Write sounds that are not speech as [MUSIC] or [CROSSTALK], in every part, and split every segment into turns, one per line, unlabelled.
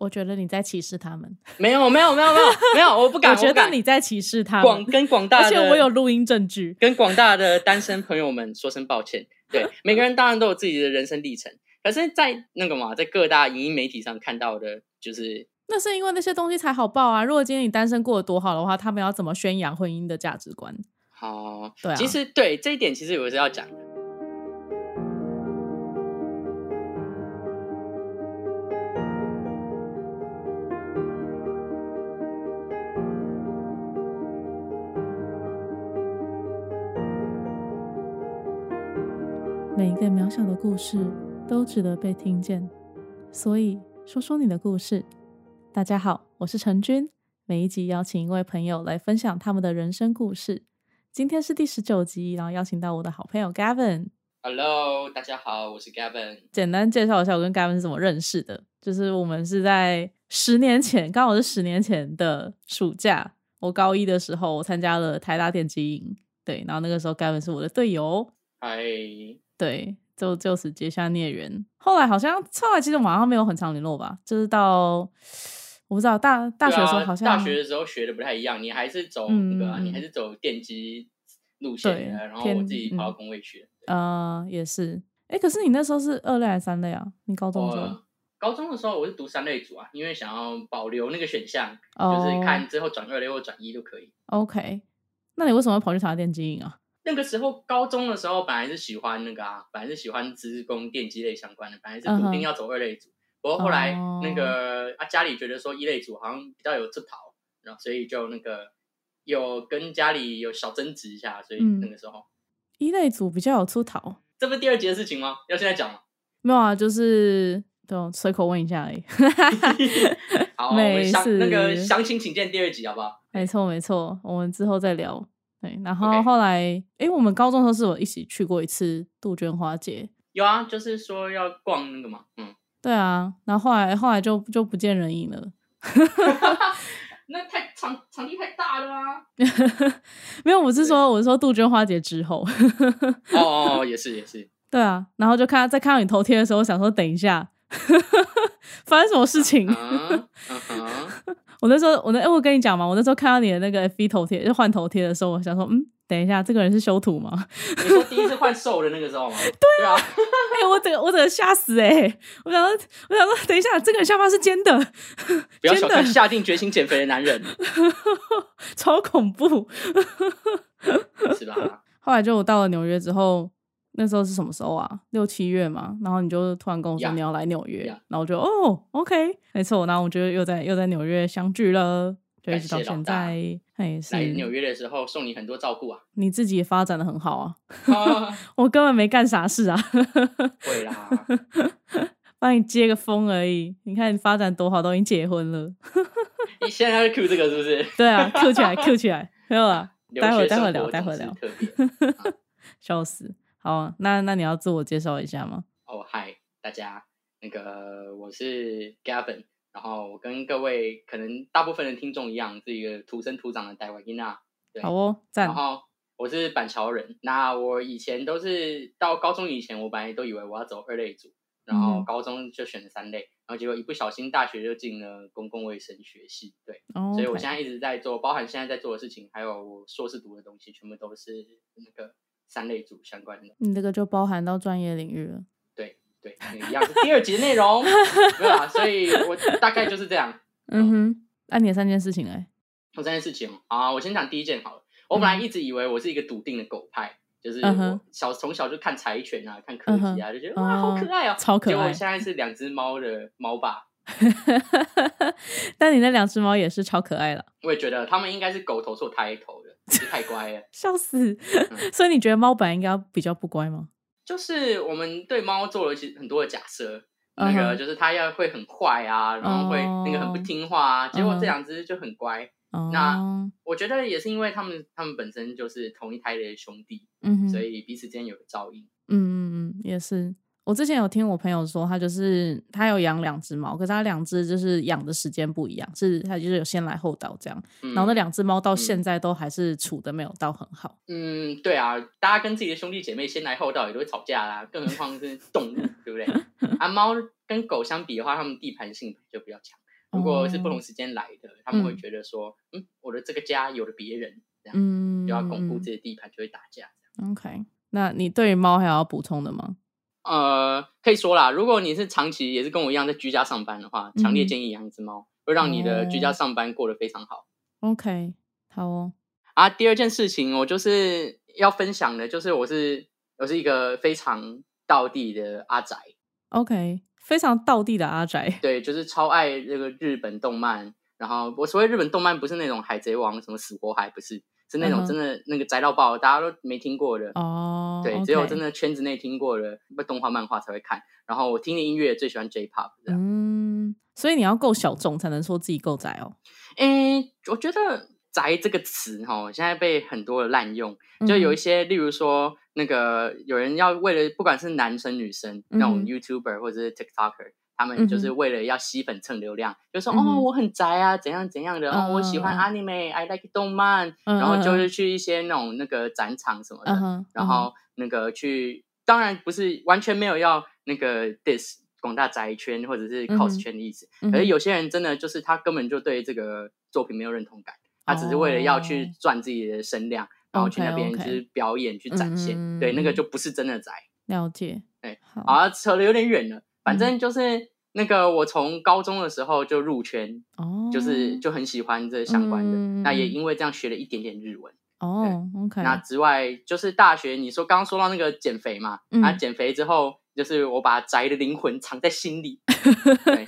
我觉得你在歧视他们。
没有没有没有没有没有，我不敢，[LAUGHS]
我觉得你在歧视他
广，跟广大的，[LAUGHS]
而且我有录音证据。
跟广大的单身朋友们说声抱歉。对，每个人当然都有自己的人生历程，可是，在那个嘛，在各大影音媒体上看到的，就是
那是因为那些东西才好报啊！如果今天你单身过得多好的话，他们要怎么宣扬婚姻的价值观？
好，
对啊
其实对这一点，其实我是要讲的。
每一个渺小的故事都值得被听见，所以说说你的故事。大家好，我是陈君，每一集邀请一位朋友来分享他们的人生故事。今天是第十九集，然后邀请到我的好朋友 Gavin。
Hello，大家好，我是 Gavin。
简单介绍一下我跟 Gavin 是怎么认识的，就是我们是在十年前，刚好是十年前的暑假，我高一的时候，我参加了台大电机营，对，然后那个时候 Gavin 是我的队友，
嗨，
对，就就此结下孽缘。后来好像后来其实我们好像没有很常联络吧，就是到我不知道大大学的时候好像、
大学的时候学的不太一样，你还是走那个你还是走电机路线然后我自己跑到
嗯
工位去嗯。
呃也是，哎，可是你那时候是二类还是三类啊？你高中的时候？
我高中的时候我是读三类组啊，因为想要保留那个选项，
哦
就是看之后转二类或转一都可以。
OK，那你为什么会跑去台大电机营啊？
那个时候高中的时候，本来是喜欢那个啊，本来是喜欢资工电机类相关的，本来是笃定要走二类组。不过后来
哦
那个、啊家里觉得说一类组好像比较有出逃，然后所以就那个有跟家里有小争执一下，所以
嗯
那个时候、
一类组比较有出逃，
这不是第二集的事情吗？要现在讲吗？
没有啊，就是对哦，随口问一下而已。[LAUGHS]
好，我们
没事
详那个详情请见第二集好不好？
没错没错，我们之后再聊。对，然后后来，诶，我们高中的时候是有一起去过一次杜鹃花节。
有啊，就是说要逛那个嘛，嗯，
对啊，然后后来后来就就不见人影了。[LAUGHS]
那太场场地太大了啊。
没有，我是说我是说杜鹃花节之后。
哦 [LAUGHS] 哦，哦也是也是，
对啊，然后就看再看到你头贴的时候，想说等一下 [LAUGHS] 发生什么事情。[LAUGHS] 我那时候我那哎，我跟你讲嘛，我那时候看到你的那个 F 头贴就换头贴的时候，我想说，嗯，等一下，这个人是修图吗？
你说第一次换瘦的那个时候吗？[LAUGHS] 对啊，
哎、我整个我整个吓死哎、我想说，我想说，等一下，这个人下巴是尖的，
不要小看
真的
下定决心减肥的男人，
超恐怖。
是吧？
后来就我到了纽约之后，那时候是什么时候啊？六七月嘛，然后你就突然跟我说你要来纽约
呀
然后我就哦，OK，没错，然后我就又在又在纽约相聚了，就一直到现
大
在。哎，
来纽
是
约的时候送你很多照顾啊，
你自己也发展的很好啊，
啊 [LAUGHS]
我根本没干啥事啊，
会啦，[LAUGHS]
帮你接个风而已。你看你发展多好，都已经结婚了。
你现在要 Q 这个是不是？[LAUGHS]
对啊，Q 起来，Q 起来，没有
啊，
待会待会聊待会聊。笑死。好啊，那那你要自我介绍一下吗？
哦，嗨，大家，那个我是 Gavin，然后我跟各位可能大部分的听众一样，是一个土生土长的台湾囡娜。对
好哦，赞
然。后我是板桥人，那我以前都是到高中以前，我本来都以为我要走二类组，然
嗯
后高中就选了三类，然后结果一不小心大学就进了公共卫生学系，对，
哦
所以我现在一直在做，包含现在在做的事情，还有我硕士读的东西，全部都是那个三类组相关的。
你这个就包含到专业领域了。
对对，一样是第二集的内容，[LAUGHS] 没有啦，所以我大概就是这样。
嗯哼，那、你的三件事情嘞？
我三件事情啊，我先讲第一件好了。我本来一直以为我是一个笃定的狗派，就是小从小就看柴犬啊，看柯基啊，就觉得哇好
哦
可爱哦，
超可爱
结果我现在是两只猫的猫爸，[LAUGHS]
但你那两只猫也是超可爱了，
我也觉得它们应该是狗头做胎头 [LAUGHS] 太乖了。
笑死！
嗯
所以你觉得猫本来应该比较不乖吗？
就是我们对猫做了其实很多的假设，那个就是它要会很坏啊，然后会那个很不听话啊，结果这两只就很乖。
哦，
那我觉得也是因为他们他们本身就是同一胎的兄弟，所以彼此间有个照应。
嗯嗯嗯，也是。我之前有听我朋友说，他就是他有养两只猫，可是他两只就是养的时间不一样，是他就是有先来后到这样。
嗯
然后那两只猫到现在都还是处的没有到很好。
嗯，对啊，大家跟自己的兄弟姐妹先来后到也都会吵架啦，更何况是动物，对不对？[LAUGHS] 啊，猫跟狗相比的话，它们地盘性就比较强。如果是不
哦
同时间来的，他们会
嗯
觉得说，嗯，我的这个家有了别人，这样、
嗯，
就要巩固
嗯
自己的地盘，就会打架。
OK，那你对于猫还有要补充的吗？
呃，可以说啦，如果你是长期也是跟我一样在居家上班的话，强烈
嗯
建议养一只猫，会让你的居家
哦
上班过得非常好。
OK，好哦。
啊，第二件事情我就是要分享的，就是我是我是一个非常道地的阿宅
，OK，非常道地的阿宅。
对，就是超爱这个日本动漫。然后我所谓日本动漫，不是那种海贼王什么死活海，不是，是那种真的那个宅到爆，大家都没听过的。
哦，
对，只有真的圈子内听过的动画漫画才会看。然后我听的音乐最喜欢 J-pop 这样。
嗯，所以你要够小众才能说自己够宅哦。
诶、我觉得“宅”这个词哈，现在被很多人滥用，就有一
嗯
些，例如说那个有人要为了不管是男生女生那种 YouTuber 或者是 TikToker，他们就是为了要吸粉蹭流量，就说
嗯
哦我很宅啊，怎样怎样的，哦我喜欢
嗯
anime，I like 动漫，
嗯
然后就
嗯。
是去一些那种那个展场什么的，
嗯，
然后那个去，当然不是完全没有要那个 dis 广大宅圈或者是
嗯
cos
哼
圈的意思，
嗯
可是有些人真的就是他根本就对这个作品没有认同感，他只是为了要去
哦。
赚自己的声量，然后去那边就是表演去展现，
嗯
对，那个
嗯。
就不是真的宅。
了解。
对，
好，
好，扯的有点远了，反
嗯。
正就是那个我从高中的时候就入圈，
哦，
就是就很喜欢这相关的，
嗯
那也因为这样学了一点点日文。
哦，OK，
那之外，就是大学，你说刚刚说到那个减肥嘛，
嗯。
啊，减肥之后，就是我把宅的灵魂藏在心里。[LAUGHS] 对，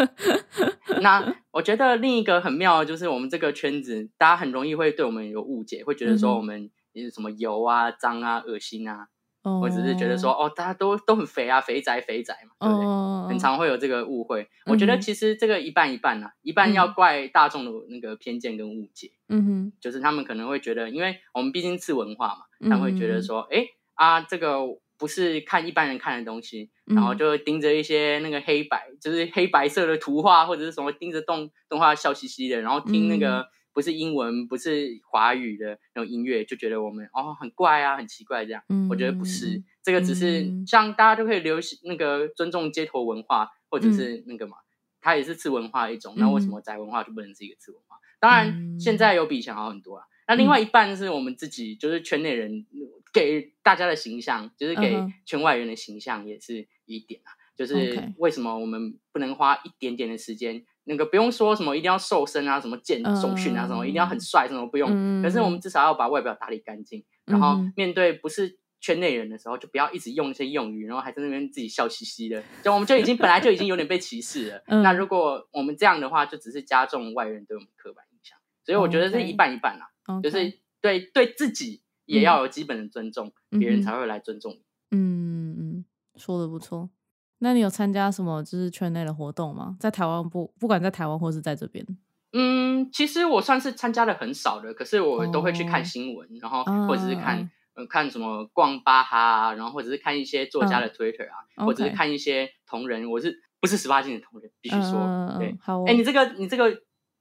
那我觉得另一个很妙的就是我们这个圈子，大家很容易会对我们有误解，会觉得说我们是什么油啊、脏啊、恶心啊，
哦，
或者是觉得说哦，大家都都很肥啊，肥宅肥宅嘛，对不对？
哦，
很常会有这个误会。我觉得其实这个一半一半啊，一半要
嗯。
怪大众的那个偏见跟误解。
嗯哼，
就是他们可能会觉得，因为我们毕竟次文化嘛，他们会觉
嗯
得说，哎、啊，这个不是看一般人看的东西，然后
嗯。
就盯着一些那个黑白，就是黑白色的图画或者是什么盯着动动画笑嘻嘻的，然后听那
嗯。
个不是英文不是华语的那种音乐，就觉得我们哦很怪啊，很奇怪这样。
嗯，
我觉得不是，这个只是
嗯
像大家都可以流行那个尊重街头文化，或者是那个嘛，它也是次文化的一种。那为什
嗯
么宅文化就不能是一个次文化？当然，现在有比以前好很多啊。那另外一半是我们自己，就是圈内人给大家的形象，就是给圈外人的形象，也是一点啊。就是为什么我们不能花一点点的时间，那个不用说什么一定要瘦身啊，什么健重训啊，什么一定要很帅，什么不用。
嗯
可是我们至少要把外表打理干净，然后
嗯
面对不是圈内人的时候，就不要一直用一些用语，然后还在那边自己笑嘻嘻的，就我们就已经本来就已经有点被歧视了。
嗯
那如果我们这样的话，就只是加重外人对我们刻板印象。所以我觉得是一半一半啦
，OK
就是对对自己也要有基本的尊重，别人才会来尊重你。
嗯嗯，说的不错。那你有参加什么就是圈内的活动吗？在台湾不不管在台湾或是在这边，
嗯，其实我算是参加的很少的，可是我都会去看
哦
新闻，然后
啊
或者是看、呃看什么逛巴哈啊，然后或者是看一些作家的 Twitter 啊，
嗯
或者是看一些同人，我是不是十八禁的同人？必须说，
嗯
对。
好哦，
哎、你这个你这个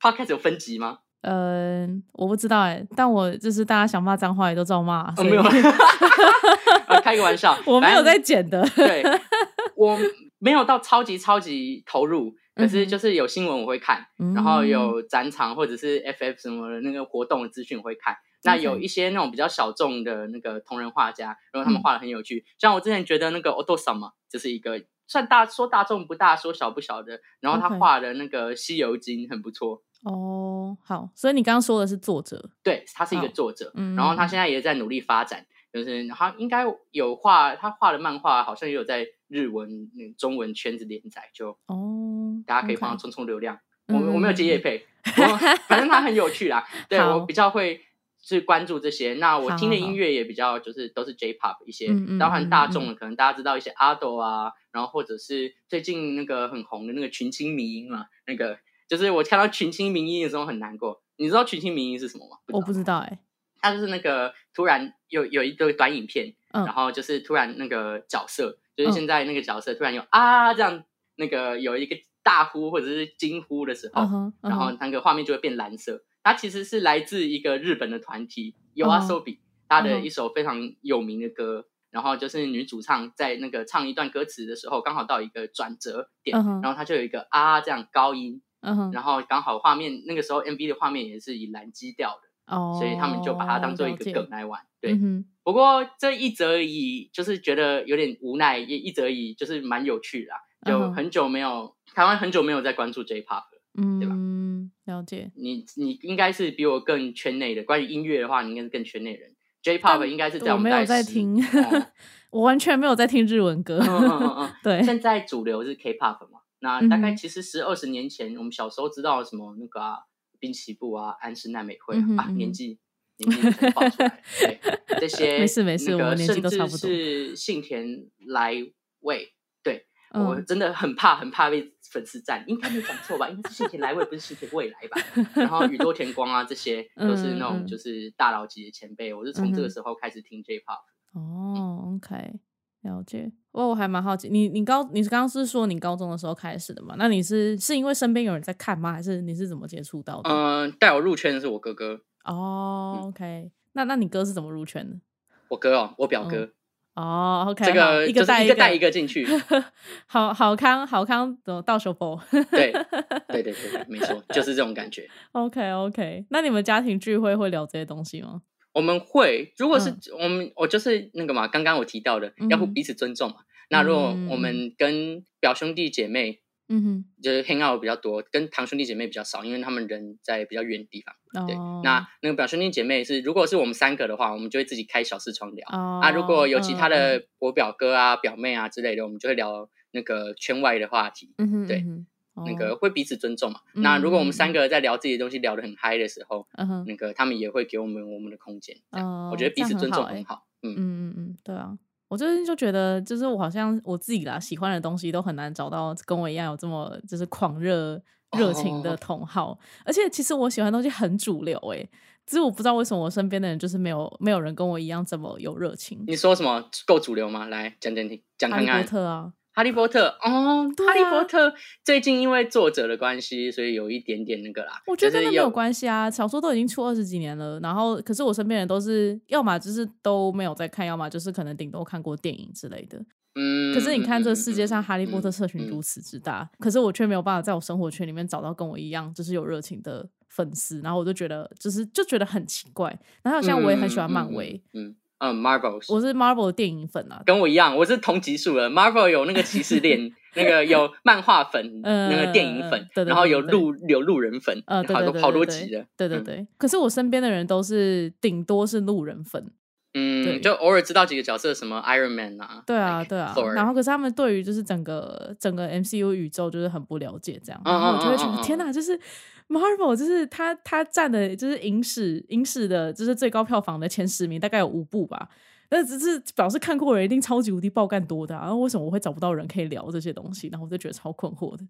podcast 有分级吗？
嗯，我不知道哎，但我就是大家想骂脏话也都照骂，
没有，啊 [LAUGHS] [LAUGHS] 开个玩笑，
我没有在剪的。
对，[LAUGHS] 我没有到超级超级投入，可是就是有新闻我会看，然后有展场或者是 FF 什么的那个活动的资讯我会看。那有一些那种比较小众的那个同人画家，然后他们
嗯。
画的很有趣。像我之前觉得那个 Oto Sama 就是一个算大说大众不大，说小不小的，然后他画的那个《西游记》很不错。
哦，好，所以你刚刚说的是作者，
对，他是一个作者，
嗯
然后他现在也在努力发展，就是他应该有画，他画的漫画好像也有在日文、嗯中文圈子连载，就
哦，
大家可以帮他冲冲流量。
嗯
我我没有接业配，我反正他很有趣啦。[LAUGHS] 对我比较会去关注这些。那我听的音乐也比较就是都是 J-pop 一些包含
嗯
大众的，可能大家知道一些阿斗啊，然后或者是最近那个很红的那个群青迷音嘛，那个就是我看到群青迷音的时候很难过。你知道群青迷音是什么吗？
我不知道哎，
它就是那个突然有有一个短影片，
嗯
然后就是突然那个角色，就是
嗯
现在那个角色突然有啊这样那个有一个大呼或者是惊呼的时候，然后那个画面就会变蓝色。它其实是来自一个日本的团体
嗯
YOASOBI，他的
嗯
一首非常有名的歌。然后就是女主唱在那个唱一段歌词的时候，刚好到一个转折点，然后她就有一个啊这样高音，然后刚好画面那个时候 MV 的画面也是以蓝基调的，
哦，
所以他们就把它当做一个梗来玩。对，
嗯，
不过这一则以就是觉得有点无奈，也一则以就是蛮有趣的啊、就很久没有台湾很久没有在关注 J-pop 了。对吧
嗯，了解。
你你应该是比我更圈内的，关于音乐的话，你应该是更圈内人。J-pop
但
应该是在
我没有在听
哦 [LAUGHS]
我完全没有在听日文歌。
嗯嗯嗯嗯，[LAUGHS]
对，
现在主流是 K-pop 嘛，那大概其实十二十年前，我们小时候知道什么那个啊，滨崎步啊、安室奈美惠啊，年纪年纪爆出来，对这些
没事没事
那个
我年纪
甚至
都差不多
是幸田来未，对、我
嗯，
真的很怕很怕被粉丝赞，应该没讲错吧？应该是幸田来未，不是幸田未来吧？然后宇多田光啊，这些都是那种就是大佬级的前辈，我是从这个时候开始听 J-pop。
哦，OK，了解。我我还蛮好奇，你你高你刚刚是说你高中的时候开始的嘛？那你是是因为身边有人在看吗？还是你是怎么接触到的？
嗯，带我入圈的是我哥哥，
哦，OK，那那你哥是怎么入圈的？
我哥哦，我表哥。
哦，OK，
这
个一
个
带
一个带一个进去，[LAUGHS]
好好康好康的到手包。[LAUGHS] [LAUGHS]
对对对对对，没错，就是这种感觉。
OK OK，那你们家庭聚会会聊这些东西吗？
我们会，如果是、
嗯
我们，我就是那个嘛，刚刚我提到的，
嗯
要互彼此尊重嘛。那如果我
嗯
们跟表兄弟姐妹
嗯哼，
就是 hang out 比较多，跟堂兄弟姐妹比较少，因为他们人在比较远的地方。对，
哦，
那那个表兄弟姐妹是，如果是我们三个的话，我们就会自己开小视窗聊。
哦
啊，如果有其他
嗯
的我表哥啊、表妹啊之类的，我们就会聊那个圈外的话题。
嗯哼，
对那个
哦
会彼此尊重嘛。那如果我们
嗯
三个在聊自己的东西聊得很嗨的时候，
嗯，
那个他们也会给我们我们的空间。这样
哦
我觉得彼此尊重
很好。
嗯，
嗯嗯嗯，对啊，我最近就觉得，就是我好像我自己啦，喜欢的东西都很难找到跟我一样有这么就是狂热热情的
哦
同好，而且其实我喜欢的东西很主流诶、只是我不知道为什么我身边的人就是没有没有人跟我一样这么有热情。
你说什么够主流吗？来讲讲听，讲
哈利波
看看。
特啊，
哈利波特哦，
对
哈利波
啊
特最近因为作者的关系，所以有一点点那个啦。
我觉得
就是
跟那没有关系啊，小说都已经出二十几年了，然后可是我身边人都是要么就是都没有在看，要么就是可能顶多看过电影之类的。
嗯，
可是你看，这世界上
嗯
哈利波特社群如此之大，可是我却没有办法在我生活圈里面找到跟我一样就是有热情的粉丝，然后我就觉得就是就觉得很奇怪。然后像我也很喜欢漫威，
嗯嗯嗯嗯，Marvels，
我是 Marvel 的电影粉啊，
跟我一样，我是同级数的。Marvel 有那个骑士链，[LAUGHS] 那个有漫画粉，
嗯
那个电影粉然后有路有路人粉，好多好多级的。嗯
对对对。可是我身边的人都是顶多是路人粉，
嗯，就偶尔知道几个角色，什么 Iron Man 啊，
对啊对啊。然后可是他们对于就是整个整个 MCU 宇宙就是很不了解这样，
嗯
然后我就会觉得天哪，就是 Marvel 就是他他占的就是影史影史的就是最高票房的前十名，大概有五部吧。那只是表示看过的人一定超级无敌爆干多的、啊，然后为什么我会找不到人可以聊这些东西？然后我就觉得超困惑的，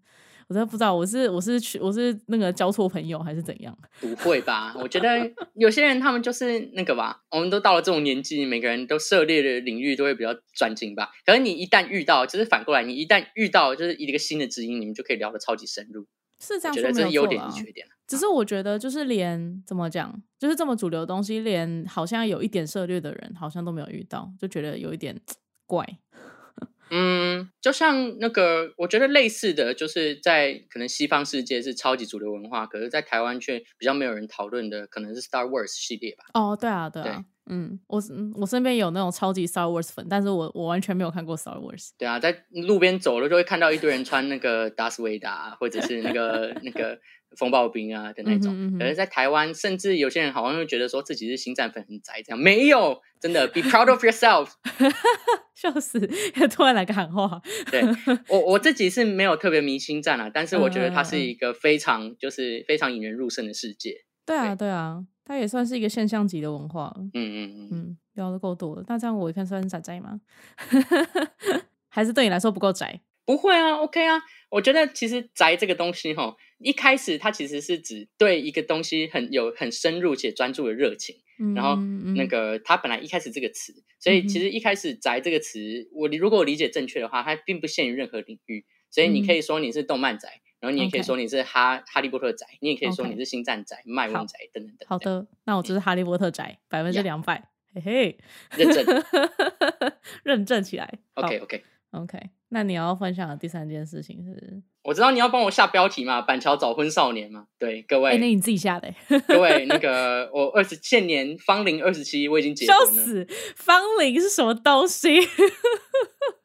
我真的不知道我是我是去我是那个交错朋友还是怎样？
不会吧？我觉得有些人他们就是那个吧，我们都到了这种年纪，每个人都涉猎的领域都会比较专精吧。可是你一旦遇到，就是反过来，你一旦遇到就是一个新的知音，你们就可以聊得超级深入。
是这样说没有错
得这是优点
啦
是缺点啊。
只是我觉得，就是连怎么讲，就是这么主流的东西，连好像有一点涉猎的人，好像都没有遇到，就觉得有一点怪。[LAUGHS]
嗯，就像那个，我觉得类似的，就是在可能西方世界是超级主流文化，可是在台湾却比较没有人讨论的，可能是 Star Wars 系列吧。
哦，对啊，对啊，
对
嗯，我嗯我身边有那种超级 Star Wars 粉，但是我我完全没有看过 Star Wars。
对啊，在路边走了就会看到一堆人穿那个达斯维达，或者是那个 [LAUGHS] 那个风暴兵啊的那种。
嗯哼嗯哼
可是，在台湾，甚至有些人好像会觉得说自己是星战粉很宅，这样没有，真的 be proud of yourself。[LAUGHS]
笑死！突然来个喊话，
对我我自己是没有特别迷星战啊，但是我觉得它是一个非常就是非常引人入胜的世界。
对啊，对啊，它也算是一个现象级的文化了。
嗯嗯嗯。
嗯，聊的够多了，那这样我看算是宅宅吗？[LAUGHS] 还是对你来说不够宅？
不会啊，OK 啊，我觉得其实宅这个东西哈，一开始它其实是指对一个东西很有很深入且专注的热情，然后
嗯
那个它本来一开始这个词，所以其实一开始宅这个词，我如果我理解正确的话，它并不限于任何领域，所以你
嗯
可以说你是动漫宅，然后你也可以
OK
说你是哈哈利波特宅，你也可以说你是星战宅、麦
好
问宅等等等。
好，的，那我就是哈利波特宅，百分之两百，嘿嘿，
认证。
认证起来。
OK
OK，OK，那你要分享的第三件事情是？
我知道你要帮我下标题嘛，板桥早婚少年嘛，对各位，
哎、那你自己下的、欸，[LAUGHS]
各位那个我二十现年芳龄二十七，我已经结
笑
婚了。
死！芳龄是什么东西？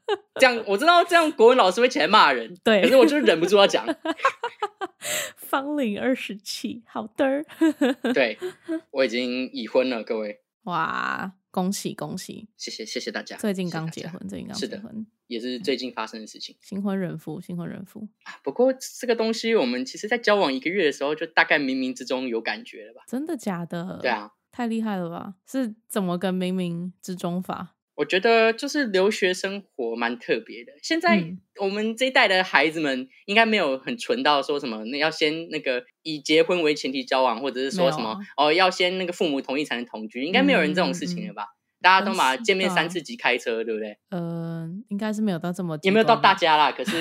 [LAUGHS]
这样我知道这样国文老师会起来骂人，
对
可是我就是忍不住要讲。[LAUGHS]
芳龄二十七，好的儿。
对，我已经已婚了，各位，[LAUGHS]
哇，恭喜恭喜！
谢谢谢谢大家。
最近刚结婚，最近刚
是的
结婚，
也是最近发生的事情。
新婚人夫，新婚人夫，
不过这个东西，我们其实在交往一个月的时候，就大概冥冥之中有感觉了吧？
真的假的？
对，啊，
太厉害了吧？是怎么个冥冥之中法？
我觉得就是留学生活蛮特别的。现在
嗯
我们这一代的孩子们应该没有很纯到说什么，那要先那个以结婚为前提交往，或者是说什么、
啊
哦要先那个父母同意才能同居，应该没有人这种事情了吧？大家都嘛见面三次即开车，对不对？
呃，应该是没有到这么
也没有到大家啦，可是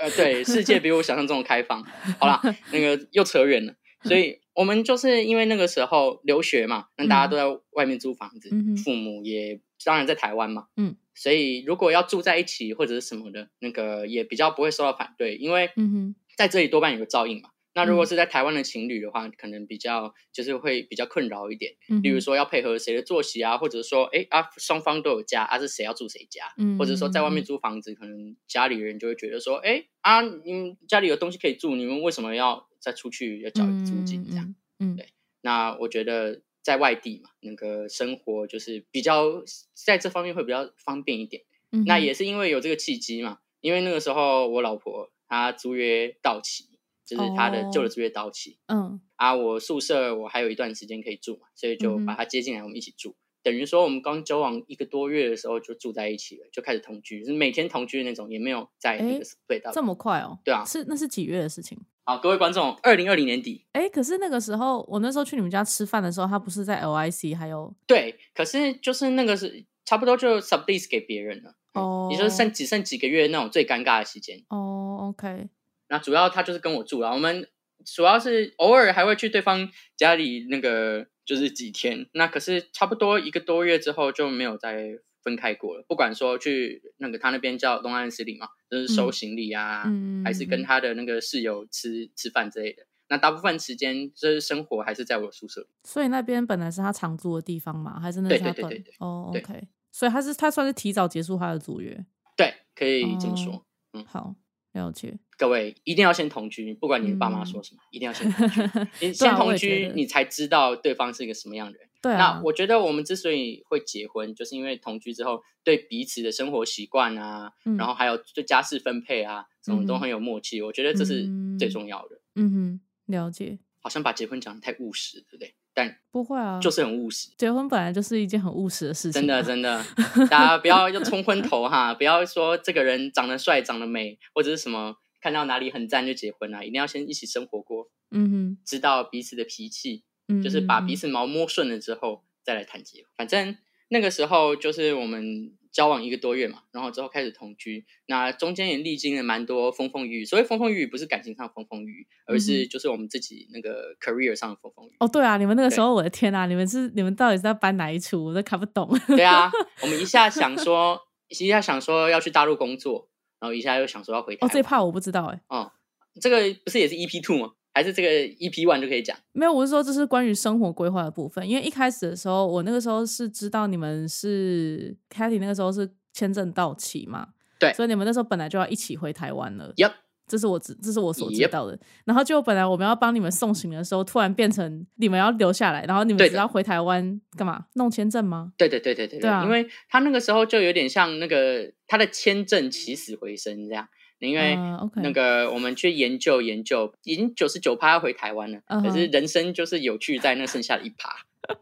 呃，对，世界比我想象中的开放。好啦，[LAUGHS] 那个又扯远了，所以我们就是因为那个时候留学嘛，那大家都在外面租房子，
嗯
父母也当然在台湾嘛，
嗯，
所以如果要住在一起或者是什么的，那个也比较不会受到反对，因为
嗯哼，
在这里多半有个照应嘛。那如果
嗯。
是在台湾的情侣的话，可能比较就是会比较困扰一点，
嗯
例如，说要配合谁的作息啊，或者是说，哎啊，双方都有家，啊是谁要住谁家，
嗯。
或者说在外面
嗯
租房子，可能家里人就会觉得说，哎啊，你们家里有东西可以住，你们为什么要再出去要交租金这样？，
嗯，嗯。
对。那我觉得在外地嘛，那个生活就是比较在这方面会比较方便一点。
嗯
那也是因为有这个契机嘛，因为那个时候我老婆她租约到期，就是她的
哦
旧的租约到期、
嗯
啊，我宿舍我还有一段时间可以住嘛，所以就把她接进来，我们一起住。等于说我们刚交往一个多月的时候就住在一起了，就开始同居，是每天同居的那种，也没有在那
诶
个对到。
这么快哦？
对啊
是那是几月的事情？
好，各位观众，二零二零年底，
哎，可是那个时候，我那时候去你们家吃饭的时候，他不是在 LIC 还有
对，可是就是那个是差不多就 sublease 给别人了，嗯
哦
也就是剩只剩几个月那种最尴尬的时间。
哦，OK，
那主要他就是跟我住了，我们主要是偶尔还会去对方家里那个就是几天，那可是差不多一个多月之后就没有再分开过了。不管说去那个他那边叫东安司令嘛，就是收
嗯
行李啊，
嗯，
还是跟他的那个室友吃吃饭之类的。那大部分时间就是生活还是在我宿舍里。
所以那边本来是他常住的地方嘛？还是那
对
是他短
对对对对
哦
对
，OK，所以他是他算是提早结束他的租约。
对，可以这么说。
嗯好，了解。
各位一定要先同居，不管你爸妈说什么，一定要先同居。[LAUGHS] 你先同居你才知道对方是一个什么样的人。
对啊
那，我觉得我们之所以会结婚，就是因为同居之后对彼此的生活习惯啊，
嗯
然后还有对家事分配啊，什么都很有默契。我觉得这是最
嗯
重要的。
嗯哼，了解。
好像把结婚讲的太务实，对不对？但
不会啊，
就是很务实，
结婚本来就是一件很务实的事情
真
啊，
的真的，[LAUGHS] 大家不要就冲昏头哈，不要说这个人长得帅、长得美，或者是什么看到哪里很赞就结婚啊，一定要先一起生活过，
嗯哼，
知道彼此的脾气，
嗯，
就是把
嗯
彼此毛摸顺了之后再来谈结婚。反正那个时候就是我们交往一个多月嘛，然后之后开始同居，那中间也历经了蛮多风风雨雨。所谓风风雨雨，不是感情上的风风雨雨，而
嗯
是就是我们自己那个 career 上的风风雨雨。
哦，对啊，你们那个时候，我的天啊，你们是你们到底是在搬哪一出？我都看不懂。
对啊，我们一下想 [LAUGHS] 说，一下想说要去大陆工作，然后一下又想说要回台
哦，
湾。
这怕我不知道哎，
哦，这个不是也是 EP two 吗？还是这个 EP one 就可以讲？
没有，我是说这是关于生活规划的部分。因为一开始的时候，我那个时候是知道你们是 k a t i y 那个时候是签证到期嘛，
对
所以你们那时候本来就要一起回台湾了。
Yep
这是我知，这是我所知道的。然后就本来我们要帮你们送行的时候，突然变成你们要留下来，然后你们要回台湾干嘛？弄签证吗？
对对对对对
对啊
因为他那个时候就有点像那个他的签证起死回生这样，因为那个我们去研究研究，已经九十九趴要回台湾了，可是人生就是有趣在那剩下的一趴。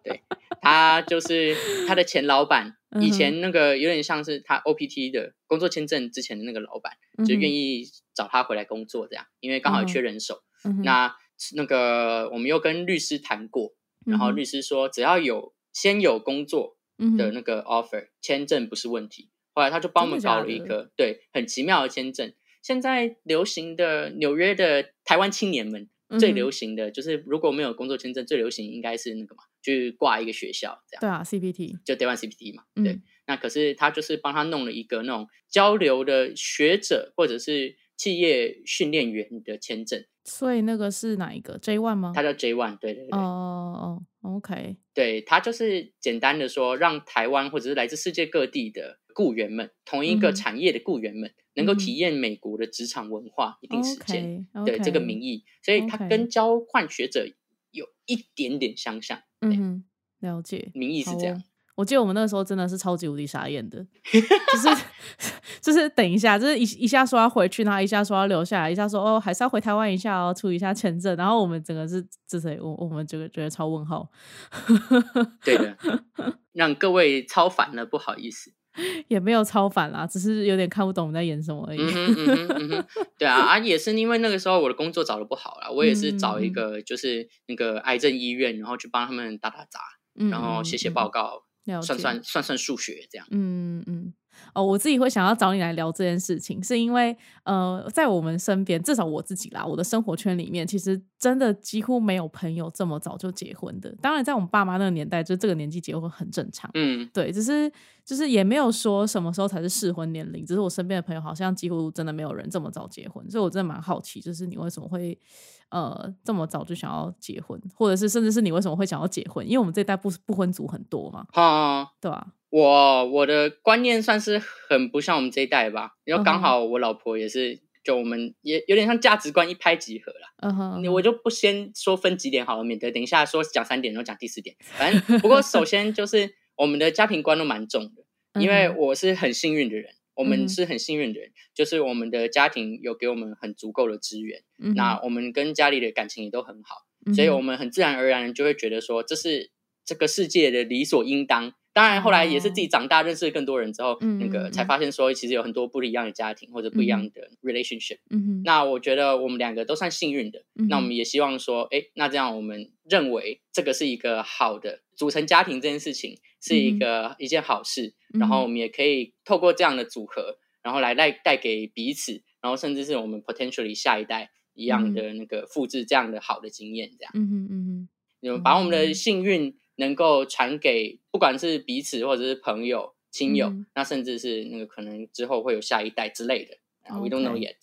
对他就是他的前老板，以前那个有点像是他 OPT 的工作签证之前的那个老板，就愿
意，
找他回来工作这样，因为刚好缺人手。那那个我们又跟律师谈过，然后律师说只要有先有工作的那个 offer，、签证不是问题。后来他就帮我们搞了一
的
个对很奇妙的签证。现在流行的纽约的台湾青年们最流行的就是如果没有工作签证，最流行应该是那个嘛，去挂一个学校这样，
对啊，CPT，
就 Day One CPT 嘛。
嗯。
对，那可是他就是帮他弄了一个那种交流的学者或者是企业训练员的签证，
所以那个是哪一个？J one 吗？
他叫 J one，对对对，
哦哦，OK，
对他就是简单的说，让台湾或者是来自世界各地的雇员们，同一个产业的雇员们，能够体验美国的职场文化一定时间，对这个名义，所以它跟交换学者有一点点相像。
嗯，了解，
名义是这样。
我记得我们那个时候真的是超级无敌傻眼的，[LAUGHS] 就是 [LAUGHS] 就是等一下，就是一一下说要回去，然后一下说要留下来，一下说哦还是要回台湾一下哦，处理一下签证，然后我们整个是这谁我我们这个觉得超问号，
对的，让各位超烦了，不好意思，
也没有超凡啦，只是有点看不懂在演什么而已。
对啊啊，也是因为那个时候我的工作找的不好啦，我也是找一个就是那个癌症医院，然后去帮他们打打杂，然后写写报告。算算算算数学这样，
嗯嗯哦，我自己会想要找你来聊这件事情，是因为呃，在我们身边，至少我自己啦，我的生活圈里面，其实真的几乎没有朋友这么早就结婚的。当然，在我们爸妈那个年代，就这个年纪结婚很正常，
嗯，
对，只是就是也没有说什么时候才是适婚年龄，只是我身边的朋友好像几乎真的没有人这么早结婚，所以我真的蛮好奇，就是你为什么会。呃，这么早就想要结婚，或者是甚至是你为什么会想要结婚？因为我们这代不不婚族很多嘛，
啊，
对吧？
我我的观念算是很不像我们这一代吧，因为刚好我老婆也是，就我们也有点像价值观一拍即合啦。
嗯哼，
我就不先说分几点好了，免得等一下说讲三点，然后讲第四点。反正不过首先就是我们的家庭观都蛮重的，因为我是很幸运的人。我们是很幸运的人，就是我们的家庭有给我们很足够的资源，那我们跟家里的感情也都很好，所以我们很自然而然就会觉得说，这是这个世界的理所应当。当然，后来也是自己长大认识更多人之后，那个才发现说，其实有很多不一样的家庭或者不一样的 relationship。那我觉得我们两个都算幸运的。那我们也希望说，哎，那这样我们认为这个是一个好的组成家庭这件事情是一个一件好事。然后我们也可以透过这样的组合，然后来带带给彼此，然后甚至是我们 potentially 下一代一样的那个复制这样的好的经验，这样。
嗯哼嗯
哼，把我们的幸运。能够传给不管是彼此或者是朋友、亲友，那甚至是那个可能之后会有下一代之类的，We don't know yet。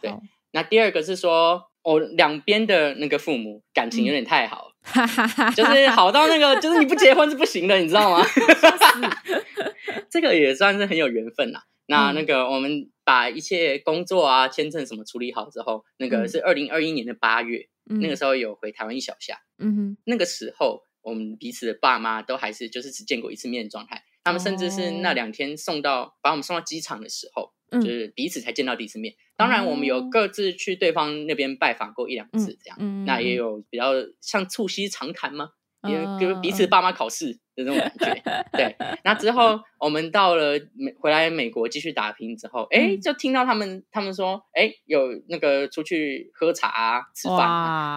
对，那第二个是说，哦，两边的那个父母感情有点太好，[LAUGHS] 就是好到那个，就是你不结婚是不行的，你知道吗？[LAUGHS] [LAUGHS] 这个也算是很有缘分啦。那那个我们把一切工作啊、签证什么处理好之后，那个是二零二一年的八月，那个时候有回台湾一小下，
嗯哼，
那个时候。我们彼此的爸妈都还是就是只见过一次面的状态，他们甚至是那两天送到把我们送到机场的时候，就是彼此才见到第一次面。当然，我们有各自去对方那边拜访过一两次，这样，那也有比较像促膝长谈吗？也就是彼此爸妈考试的那种感觉。对，那之后我们到了美回来美国继续打拼之后，哎，就听到他们他们说，哎，有那个出去喝茶吃饭，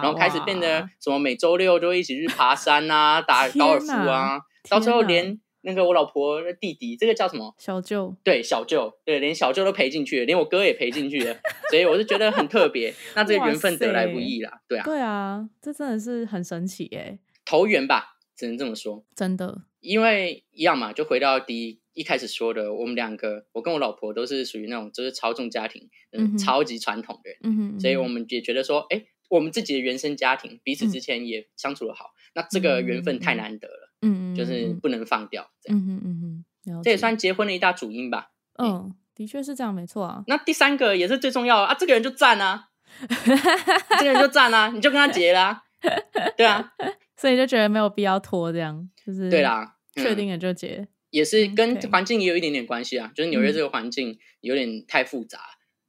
然后开始变得什么每周六就一起去爬山啊，打高尔夫啊，到最后连那个我老婆的弟弟，这个叫什么
小舅？
对，小舅，对，连小舅都陪进去了，连我哥也陪进去了，所以我就觉得很特别。那这个缘分得来不易啦，对啊，
对啊，这真的是很神奇哎。
投缘吧，只能这么说。
真的，
因为一样嘛，就回到第一一开始说的，我们两个，我跟我老婆都是属于那种就是超重家庭，嗯，超级传统的人，
嗯哼，
所以我们也觉得说，哎，我们自己的原生家庭彼此之前也相处的好，那这个缘分太难得了，
嗯
嗯，就是不能放掉，这样，
嗯哼嗯
哼，这也算结婚的一大主因吧。
嗯，的确是这样，没错啊。
那第三个也是最重要啊，这个人就赞啊，[LAUGHS] 这个人就赞啊，你就跟他结啦，[LAUGHS] 对啊。
所以就觉得没有必要拖，这样就是
对啦，
确定了就结，
也是跟环境也有一点点关系啊。就是纽约这个环境有点太复杂，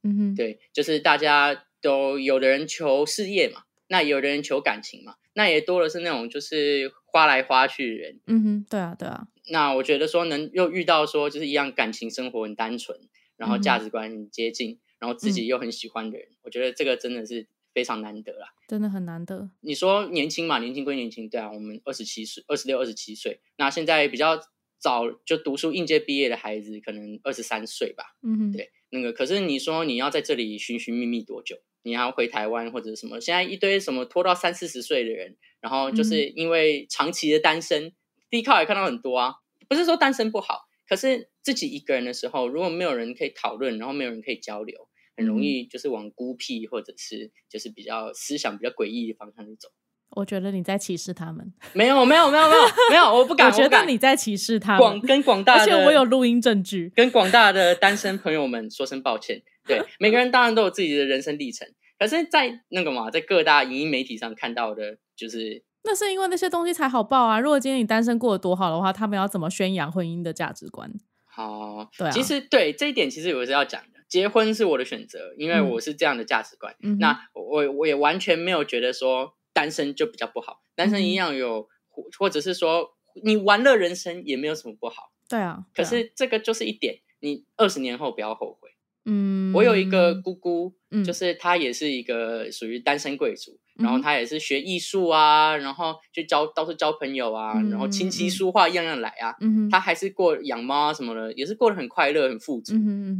嗯哼，
对，就是大家都有的人求事业嘛，那有的人求感情嘛，那也多的是那种就是花来花去的人，
嗯哼，对啊，对啊。
那我觉得说能又遇到说就是一样感情生活很单纯，然后价值观很接近，然后自己又很喜欢的人，我觉得这个真的是。非常难得啦，
真的很难得。
你说年轻嘛，年轻归年轻，对啊，我们二十七岁、二十六、二十七岁，那现在比较早就读书应届毕业的孩子，可能二十三岁吧。
嗯哼，
对，那个可是你说你要在这里寻寻觅觅多久？你要回台湾或者什么？现在一堆什么拖到三四十岁的人，然后就是因为长期的单身，低靠也看到很多啊。不是说单身不好，可是自己一个人的时候，如果没有人可以讨论，然后没有人可以交流，很容易就是往孤僻或者是就是比较思想比较诡异的方向去走。
我觉得你在歧视他们。
没有，没有，没有，没有，没有，我不敢。[LAUGHS]
我觉得你在歧视他
广，跟广大的，
而且我有录音证据。
跟广大的单身朋友们说声抱歉。对，每个人当然都有自己的人生历程，可是，在那个嘛，在各大影音媒体上看到的，就是
那是因为那些东西才好报啊！如果今天你单身过得多好的话，他们要怎么宣扬婚姻的价值观？
好，
对啊
其实对这一点，其实我是要讲的。结婚是我的选择，因为
嗯
我是这样的价值观。
嗯
那我我也完全没有觉得说单身就比较不好，单身一样有，或或者是说你玩乐人生也没有什么不好。
对啊，
可是这个就是一点，你二十年后不要后悔。
嗯，
我有一个姑姑，
嗯。
就是她也是一个属于单身贵族，然后她也是学艺术啊，然后就交到处交朋友啊，
嗯
然后琴棋书画样样来啊。
嗯，
她还是过养猫啊什么的，也是过得很快乐、很富足。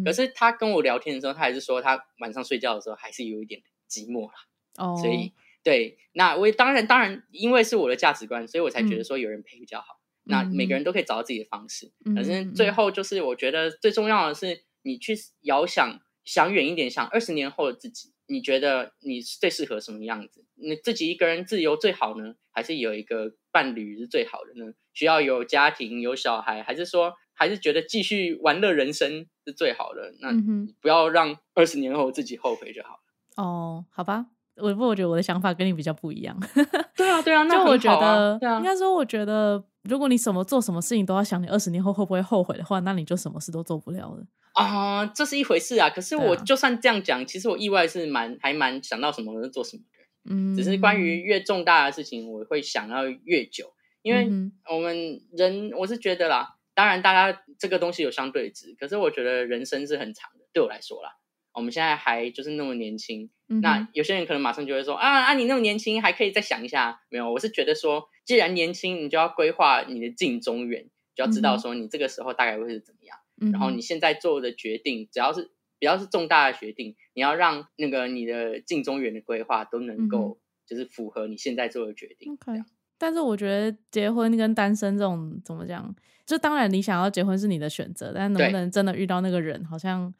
可是她跟我聊天的时候，她还是说她晚上睡觉的时候还是有一点寂寞啦。
哦，
所以对，那我也当然当然，因为是我的价值观，所以我才觉得
嗯。
说有人陪比较好。那每个人都可以找到自己的方式，
嗯
可是
嗯。
最后就是我觉得最重要的是，你去遥想想远一点，想二十年后的自己，你觉得你最适合什么样子？你自己一个人自由最好呢，还是有一个伴侣是最好的呢？需要有家庭有小孩，还是说还是觉得继续玩乐人生是最好的？那
嗯，
不要让二十年后自己后悔就好了。
哦，好吧。我不，我觉得我的想法跟你比较不一样。[LAUGHS]
对啊，对啊，那
就我觉得，应，该说，我觉得，如果你什么做什么事情都要想你二十年后会不会后悔的话，那你就什么事都做不了了。
啊、这是一回事啊。可是我就算这样讲，其实我意外是蛮还蛮想到什么就做什么的。
嗯，
只是关于越重大的事情，我会想要越久，因为
嗯
我们人，我是觉得啦，当然大家这个东西有相对值，可是我觉得人生是很长的，对我来说啦。我们现在还就是那么年轻，
哼
那有些人可能马上就会说啊啊，你那么年轻，还可以再想一下。没有，我是觉得说，既然年轻，你就要规划你的近中远，就要知道说你这个时候大概会是怎么样。
嗯
然后你现在做的决定，只要是只要是重大的决定，你要让那个你的近中远的规划都能
嗯
够就是符合你现在做的决定。
OK
这样
但是我觉得结婚跟单身这种怎么讲，就当然你想要结婚是你的选择，但能不能真的遇到那个人，好像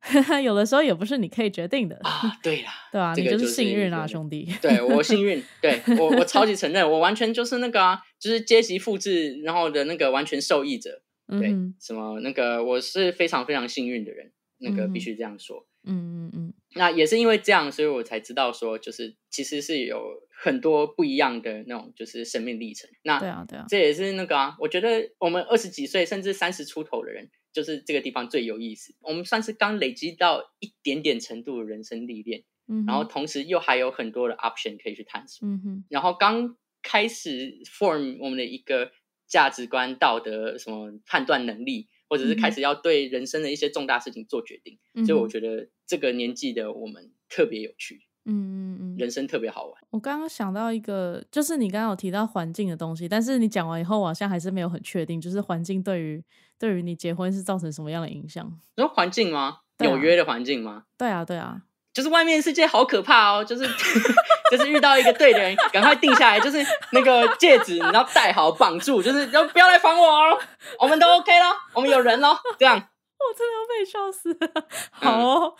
[LAUGHS] 有的时候也不是你可以决定的，
啊，对啦，
对啊、你
这个就是
幸运啊，兄弟。
对我幸运，[LAUGHS] 对我我超级承认，我完全就是那个啊，就是阶级复制，然后的那个完全受益者。对，
嗯
什么那个我是非常非常幸运的人，那个
嗯
必须这样说。
嗯嗯嗯
那也是因为这样，所以我才知道说，就是其实是有很多不一样的那种就是生命历程。那
嗯，对啊对啊，
这也是那个啊，我觉得我们二十几岁甚至三十出头的人，就是这个地方最有意思。我们算是刚累积到一点点程度的人生历练，
嗯，
然后同时又还有很多的 option 可以去探索。
嗯哼
然后刚开始 form 我们的一个价值观、道德什么判断能力，或者是开始要对人生的一些重大事情做决定。
嗯，
所以我觉得这个年纪的我们特别有趣，
嗯嗯嗯，
人生特别好玩。
我刚刚想到一个，就是你刚刚有提到环境的东西，但是你讲完以后，我好像还是没有很确定，就是环境对于对于你结婚是造成什么样的影响？
你说环境吗？纽约的环境吗？
对啊对啊，
就是外面世界好可怕哦，就是 [LAUGHS] 就是遇到一个对的人，赶快定下来，就是那个戒指，你要戴好绑住，就是要不要来烦我哦，我们都 OK 咯，我们有人咯，这样 [LAUGHS]
我真的要被笑死了。好哦，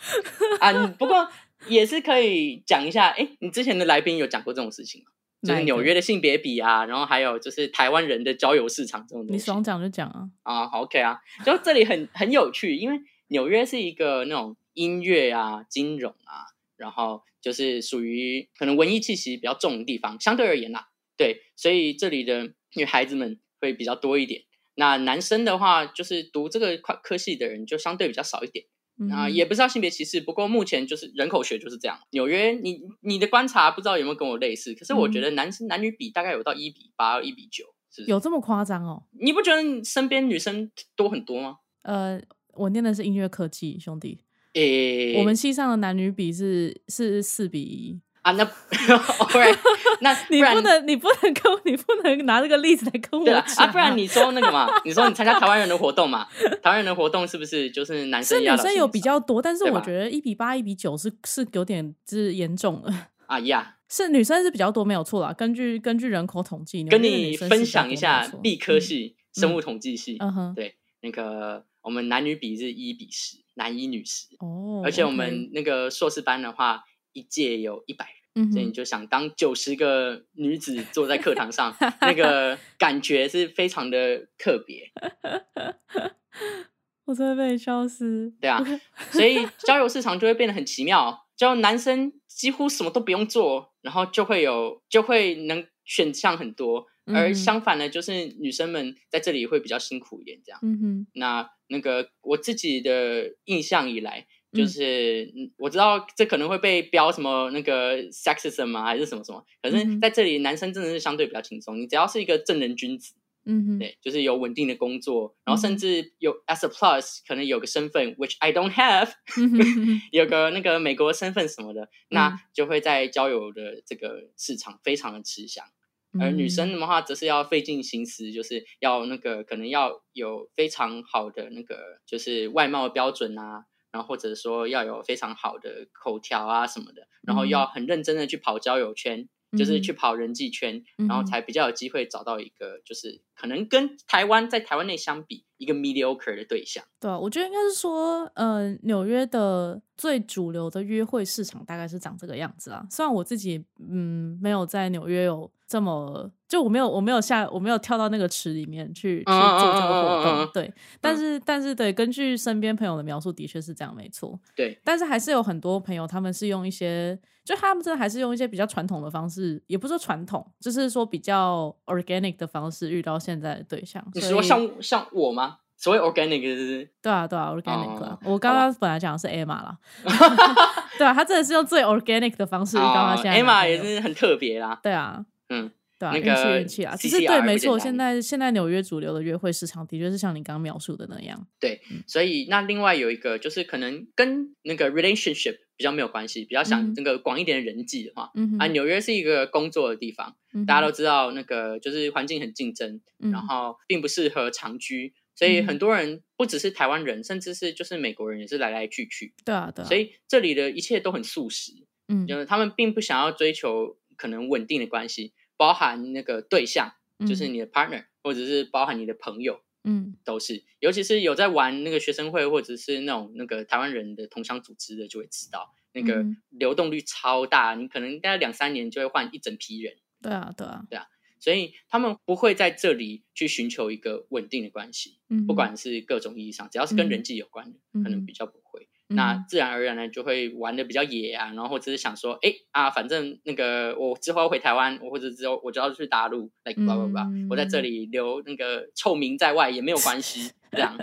啊。你不过也是可以讲一下，哎，你之前的来宾有讲过这种事情吗？就是纽约的性别比啊，然后还有就是台湾人的交友市场这种东西。
你爽讲就讲啊。
啊，好 OK 啊，就这里很很有趣，因为纽约是一个那种音乐啊、金融啊，然后就是属于可能文艺气息比较重的地方，相对而言啦，对，所以这里的 [CLEARS THROAT] 女孩子们会比较多一点。那男生的话，就是读这个科科系的人就相对比较少一点。
嗯
啊，也不知道性别歧视，不过目前就是人口学就是这样。纽约，你你的观察不知道有没有跟我类似，可是我觉得男生男女比大概有到一比八、一比九，
有这么夸张哦？
你不觉得身边女生多很多吗？
呃，我念的是音乐科技，兄弟，
诶、
我们系上的男女比是是四比一。
啊，那 [LAUGHS] [LAUGHS] 不然那
你不能，你不能跟我，你不能拿这个例子来跟我
啊，不然你说那个嘛，你说你参加台湾人的活动嘛，[LAUGHS] 台湾人的活动是不是就是男生是
女生有比较多，但是我觉得一比八、一比九是是有点是严重了。
啊呀？
是女生是比较多，没有错啦。根据根据人口统计，
跟你分享一下
多没有错
地科系、生物统计系，
嗯哼，
对那个我们男女比是一比十，男一女十。
哦，
而且我们那个硕士班的话，一届有一百人。
嗯
所以你就想当九十个女子坐在课堂上，那个 [LAUGHS] 感觉是非常的特别，[LAUGHS]
我真的被你笑死。
对啊，所以交友市场就会变得很奇妙，就男生几乎什么都不用做，然后就会有就会能选项很多，而
嗯
相反呢，就是女生们在这里会比较辛苦一点，这样。
嗯哼，
那那个我自己的印象以来，就
嗯。
是、嗯我知道这可能会被标什么那个 sexism 啊，还是什么什么，可是在这里男生真的是相对比较轻松，你只要是一个正人君子，
嗯哼，
对，就是有稳定的工作，然后
嗯
甚至有 as a plus 可能有个身份，which I don't have，[LAUGHS] 有个那个美国身份什么的，
嗯。
那就会在交友的这个市场非常的吃香。而女生的话，则是要费尽心思，就是要那个可能要有非常好的那个就是外貌标准啊，然后或者说要有非常好的口条啊什么的，然后
嗯
要很认真的去跑交友圈，就是去跑人际圈，
嗯
然后才比较有机会找到一个就是可能跟台湾在台湾内相比一个 mediocre 的对象。
对啊，我觉得应该是说，呃，纽约的最主流的约会市场大概是长这个样子啊。虽然我自己嗯没有在纽约有这么，就我没有我没有下我没有跳到那个池里面去去做这个活动，对。但是但是对，根据身边朋友的描述，的确是这样，没错。
对，
但是还是有很多朋友，他们是用一些，就他们真的还是用一些比较传统的方式，也不是说传统，就是说比较 organic 的方式遇到现在的对象。
你说像像我吗？所谓 organic 就是
对啊，对啊，organic 我刚刚本来讲的是 Emma 啦，[LAUGHS] 对啊，他真的是用最 organic 的方式遇到他现在
Emma 也是很特别啦，
对啊，
嗯，
对啊，
那
运气
个
运气啊。只是对，没错，现在现在纽约主流的约会市场的确是像你刚刚描述的那样。
对，所以那另外有一个就是可能跟那个 relationship 比较没有关系，比较
嗯
想那个广一点的人际的话，
嗯，
啊，纽约是一个工作的地方，
嗯
大家都知道那个就是环境很竞争，
嗯
然后并不适合长居，所以
嗯
很多人不只是台湾人，甚至是就是美国人也是来来去去，
对啊，对啊，
所以这里的一切都很素食，
嗯，
就是他们并不想要追求可能稳定的关系，包含那个对象，就是
嗯。
你的 partner，或者是包含你的朋友。
嗯。
都是，尤其是有在玩那个学生会或者是那种那个台湾人的同乡组织的，就会知道那个
嗯
流动率超大，你可能大概两三年就会换一整批人，
对啊，对啊，对啊
所以他们不会在这里去寻求一个稳定的关系，
嗯，
不管是各种意义上，只要是跟
嗯。
人际有关的，可能
嗯
比较不会。
嗯
那自然而然呢，就会玩的比较野啊，然后或者是想说，哎啊，反正那个我之后要回台湾，或者之后我就要去大陆，like 叭叭叭，我在这
嗯
里留那个臭名在外也没有关系，[LAUGHS] 这样，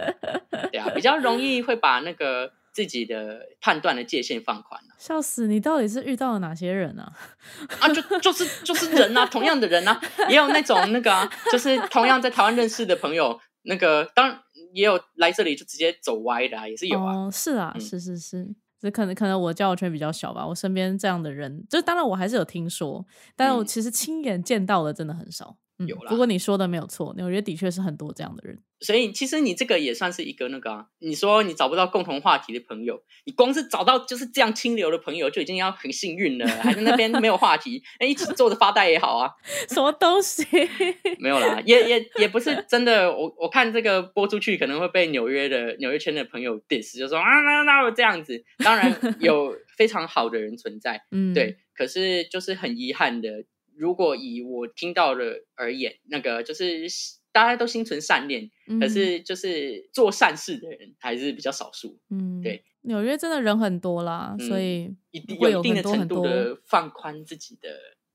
对啊，比较容易会把那个自己的判断的界限放宽了
笑死！你到底是遇到了哪些人啊？[LAUGHS]
啊，就就是就是人啊，同样的人啊，也有那种那个啊，就是同样在台湾认识的朋友，那个当然也有来这里就直接走歪的啊，也是有啊，
哦，是啊，
嗯。
是是是，这可能可能我交友圈比较小吧，我身边这样的人，就当然我还是有听说，但是我
嗯。
其实亲眼见到的真的很少。嗯
有啦
不过你说的没有错，纽约的确是很多这样的人。
所以其实你这个也算是一个那个啊，你说你找不到共同话题的朋友，你光是找到就是这样清流的朋友就已经要很幸运了，还在那边没有话题，哎，一起坐着发呆也好啊。[LAUGHS]
什么东西？
没有啦，也也也不是真的。我我看这个播出去可能会被纽约的纽约圈的朋友 diss，就说啊那那我这样子。当然有非常好的人存在，
嗯，
对，可是就是很遗憾的，如果以我听到的而言，那个就是大家都心存善念，
嗯，
可是就是做善事的人还是比较少数，
嗯，
对，
纽约真的人很多啦，所
嗯
以
一定
会有
有一定的程度的放宽自己的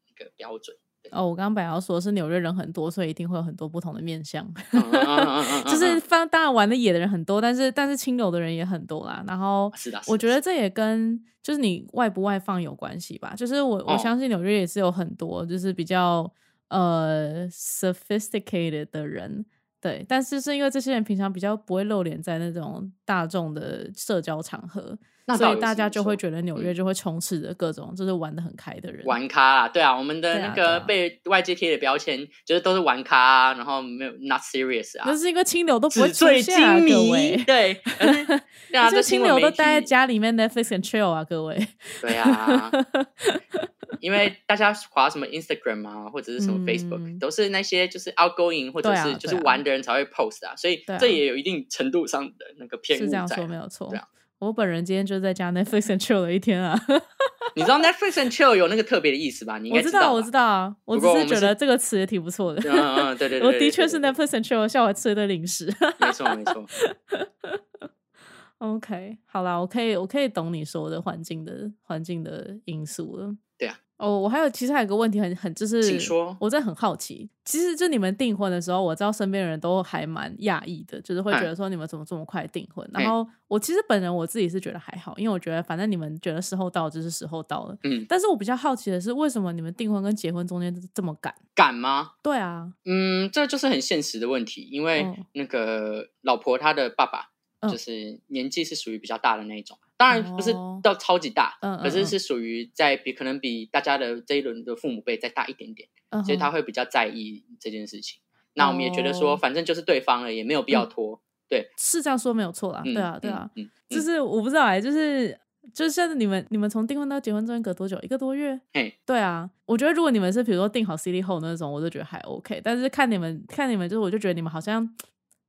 一个标准。
哦，我刚刚本来要说是纽约人很多，所以一定会有很多不同的面相。[LAUGHS] 就是
放
当当然玩的野的人很多，但是但是清流的人也很多啦。然后
是的，
我觉得这也跟就是你外不外放有关系吧。就是我我
哦
相信纽约也是有很多就是比较呃 sophisticated 的人，对，但是是因为这些人平常比较不会露脸在那种大众的社交场合，所以大家就会觉得纽约
嗯
就会充斥着各种就是玩的很开的人。
玩咖啊，对啊，我们的那个被外界贴的标签就是都是玩咖啊，然后没有 not serious 啊
那，是因为清流都不会出现啊，各位
迷，。对，[LAUGHS] 对啊，
清流都待在家里面 Netflix and chill 啊，各位。
对啊，[LAUGHS] 因为大家滑什么 Instagram 啊，或者是什么 Facebook，、
嗯
都是那些就是 outgoing 或者是就是玩的人才会 post 啊，所以这也有一定程度上的那个偏误在
是这样说没有错。我本人今天就在家 Netflix and chill 了一天啊，[LAUGHS]
你知道 Netflix and chill 有那个特别的意思吧？你应该
我知道，我知道啊，我只是觉得这个词也挺不错的。
嗯嗯，对对对 [LAUGHS]
我的确是 Netflix and chill，下午吃了一堆零食。
没错没错。[LAUGHS]
OK，好啦，我可以，我可以懂你说的环境的环境的因素了。哦，我还有，其实还有个问题很很就是，
请说
我真的很好奇。其实就你们订婚的时候，我知道身边人都还蛮讶异的，就是会觉得说你们怎么这么快订婚。然后我其实本人我自己是觉得还好，因为我觉得反正你们觉得时候到就是时候到了。
嗯，
但是我比较好奇的是，为什么你们订婚跟结婚中间这么赶？
赶吗？
对啊，
嗯，这就是很现实的问题，因为
嗯
那个老婆她的爸爸
嗯
就是年纪是属于比较大的那一种，当然不是
哦
到超级大，可是是属于在比可能比大家的这一轮的父母辈再大一点点，
嗯
所以他
哼
会比较在意这件事情。那我们也觉得说，
哦
反正就是对方了，也没有必要拖。
对是这样说没有错啦。
嗯
对啊，对啊，
嗯，
就是我不知道哎、就是就是现在你们你们从订婚到结婚中间隔多久？一个多月？
嘿，
对啊，我觉得如果你们是比如说订好 CD 后那种，我就觉得还 OK。但是看你们看你们，就是我就觉得你们好像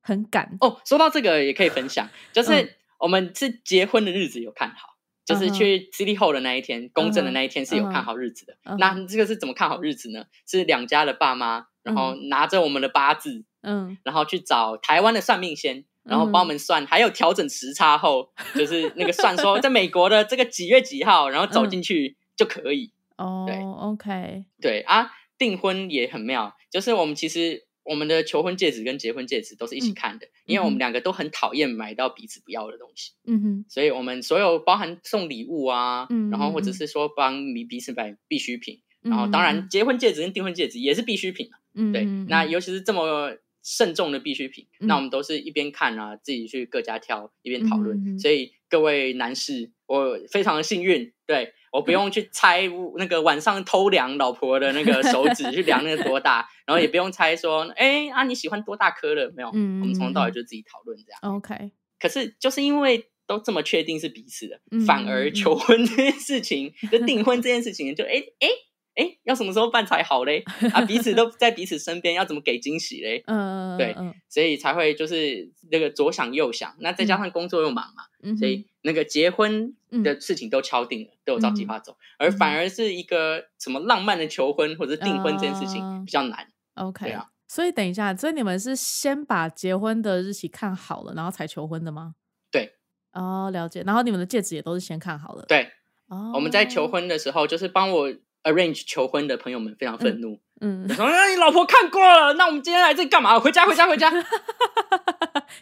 很赶。
哦，说到这个也可以分享，就是
嗯
我们是结婚的日子有看好。就是去 CD 后的那一天，公证的那一天是有看好日子的。那这个是怎么看好日子呢？是两家的爸妈，然后拿着我们的八字，
嗯
然后去找台湾的算命先，然后帮我们算，还有调整时差后，就是那个算说 [LAUGHS] 在美国的这个几月几号，然后走进去就可以。
哦
对
，OK，
对啊，订婚也很妙，就是我们其实我们的求婚戒指跟结婚戒指都是一起
嗯
看的，因为我们两个都很讨厌买到彼此不要的东西。
嗯哼，
所以我们所有包含送礼物啊，
嗯
然后或者是说帮你彼此买必需品，
嗯
然后当然结婚戒指跟订婚戒指也是必需品
嗯嗯嗯
那尤其是这么慎重的必需品，
嗯。
那我们都是一边看啊，自己去各家挑，一边讨论。所以各位男士，我非常的幸运，对我不用去猜那个晚上偷量老婆的那个手指去量那个多大，然后也不用猜说，哎啊你喜欢多大颗的没有？
嗯
我们从头到尾
嗯
就自己讨论这样。
OK，
可是就是因为都这么确定是彼此的，
嗯
反而求婚这件事情，就订婚这件事情，就哎哎哎，要什么时候办才好嘞？啊，彼此都在彼此身边，要怎么给惊喜嘞？
嗯，
对
嗯
所以才会就是那个左想右想，那再加上工作又忙嘛，
嗯，
所以那个结婚的事情都敲定了，都有照计划走，而反而是一个什么浪漫的求婚或者是订婚这件事情
啊
比较难。
OK，
对啊。
所以等一下，所以你们是先把结婚的日期看好了，然后才求婚的吗？
对，
哦，了解。然后你们的戒指也都是先看好了。，
对，
哦，
我们在求，婚的时候，就是帮我 arrange 求婚的朋友们非常愤怒，
嗯
就，说：“那你老婆看过了，那我们今天来这里干嘛？回家，回家，回家。[LAUGHS] ”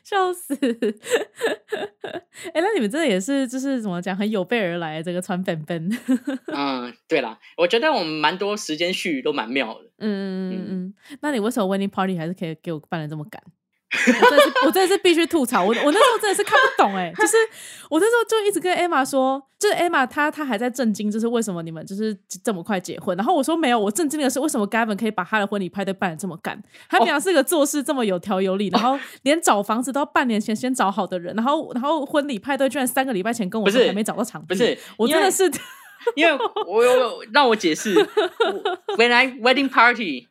笑死。哎、那你们真的也是，就是怎么讲，很有备而来，这个穿本本。[LAUGHS]
嗯，对啦，我觉得我们蛮多时间序都蛮妙的。
嗯嗯嗯，那你为什么 wedding party 还是可以给我办的这么赶？我真的是，我真的是必须吐槽。我我那时候真的是看不懂哎、就是我那时候就一直跟 Emma 说，就是 Emma 她她还在震惊，就是为什么你们就是这么快结婚？然后我说没有，我震惊的是为什么 Gavin 可以把他的婚礼派对办的这么赶？他平常是个做事这么有条有理，然后连找房子都要半年前先找好的人，然后然后婚礼派对居然三个礼拜前跟我
不是
说还没找到场地，
不是因为
我真的是
因为我有让我解释，我本来 wedding party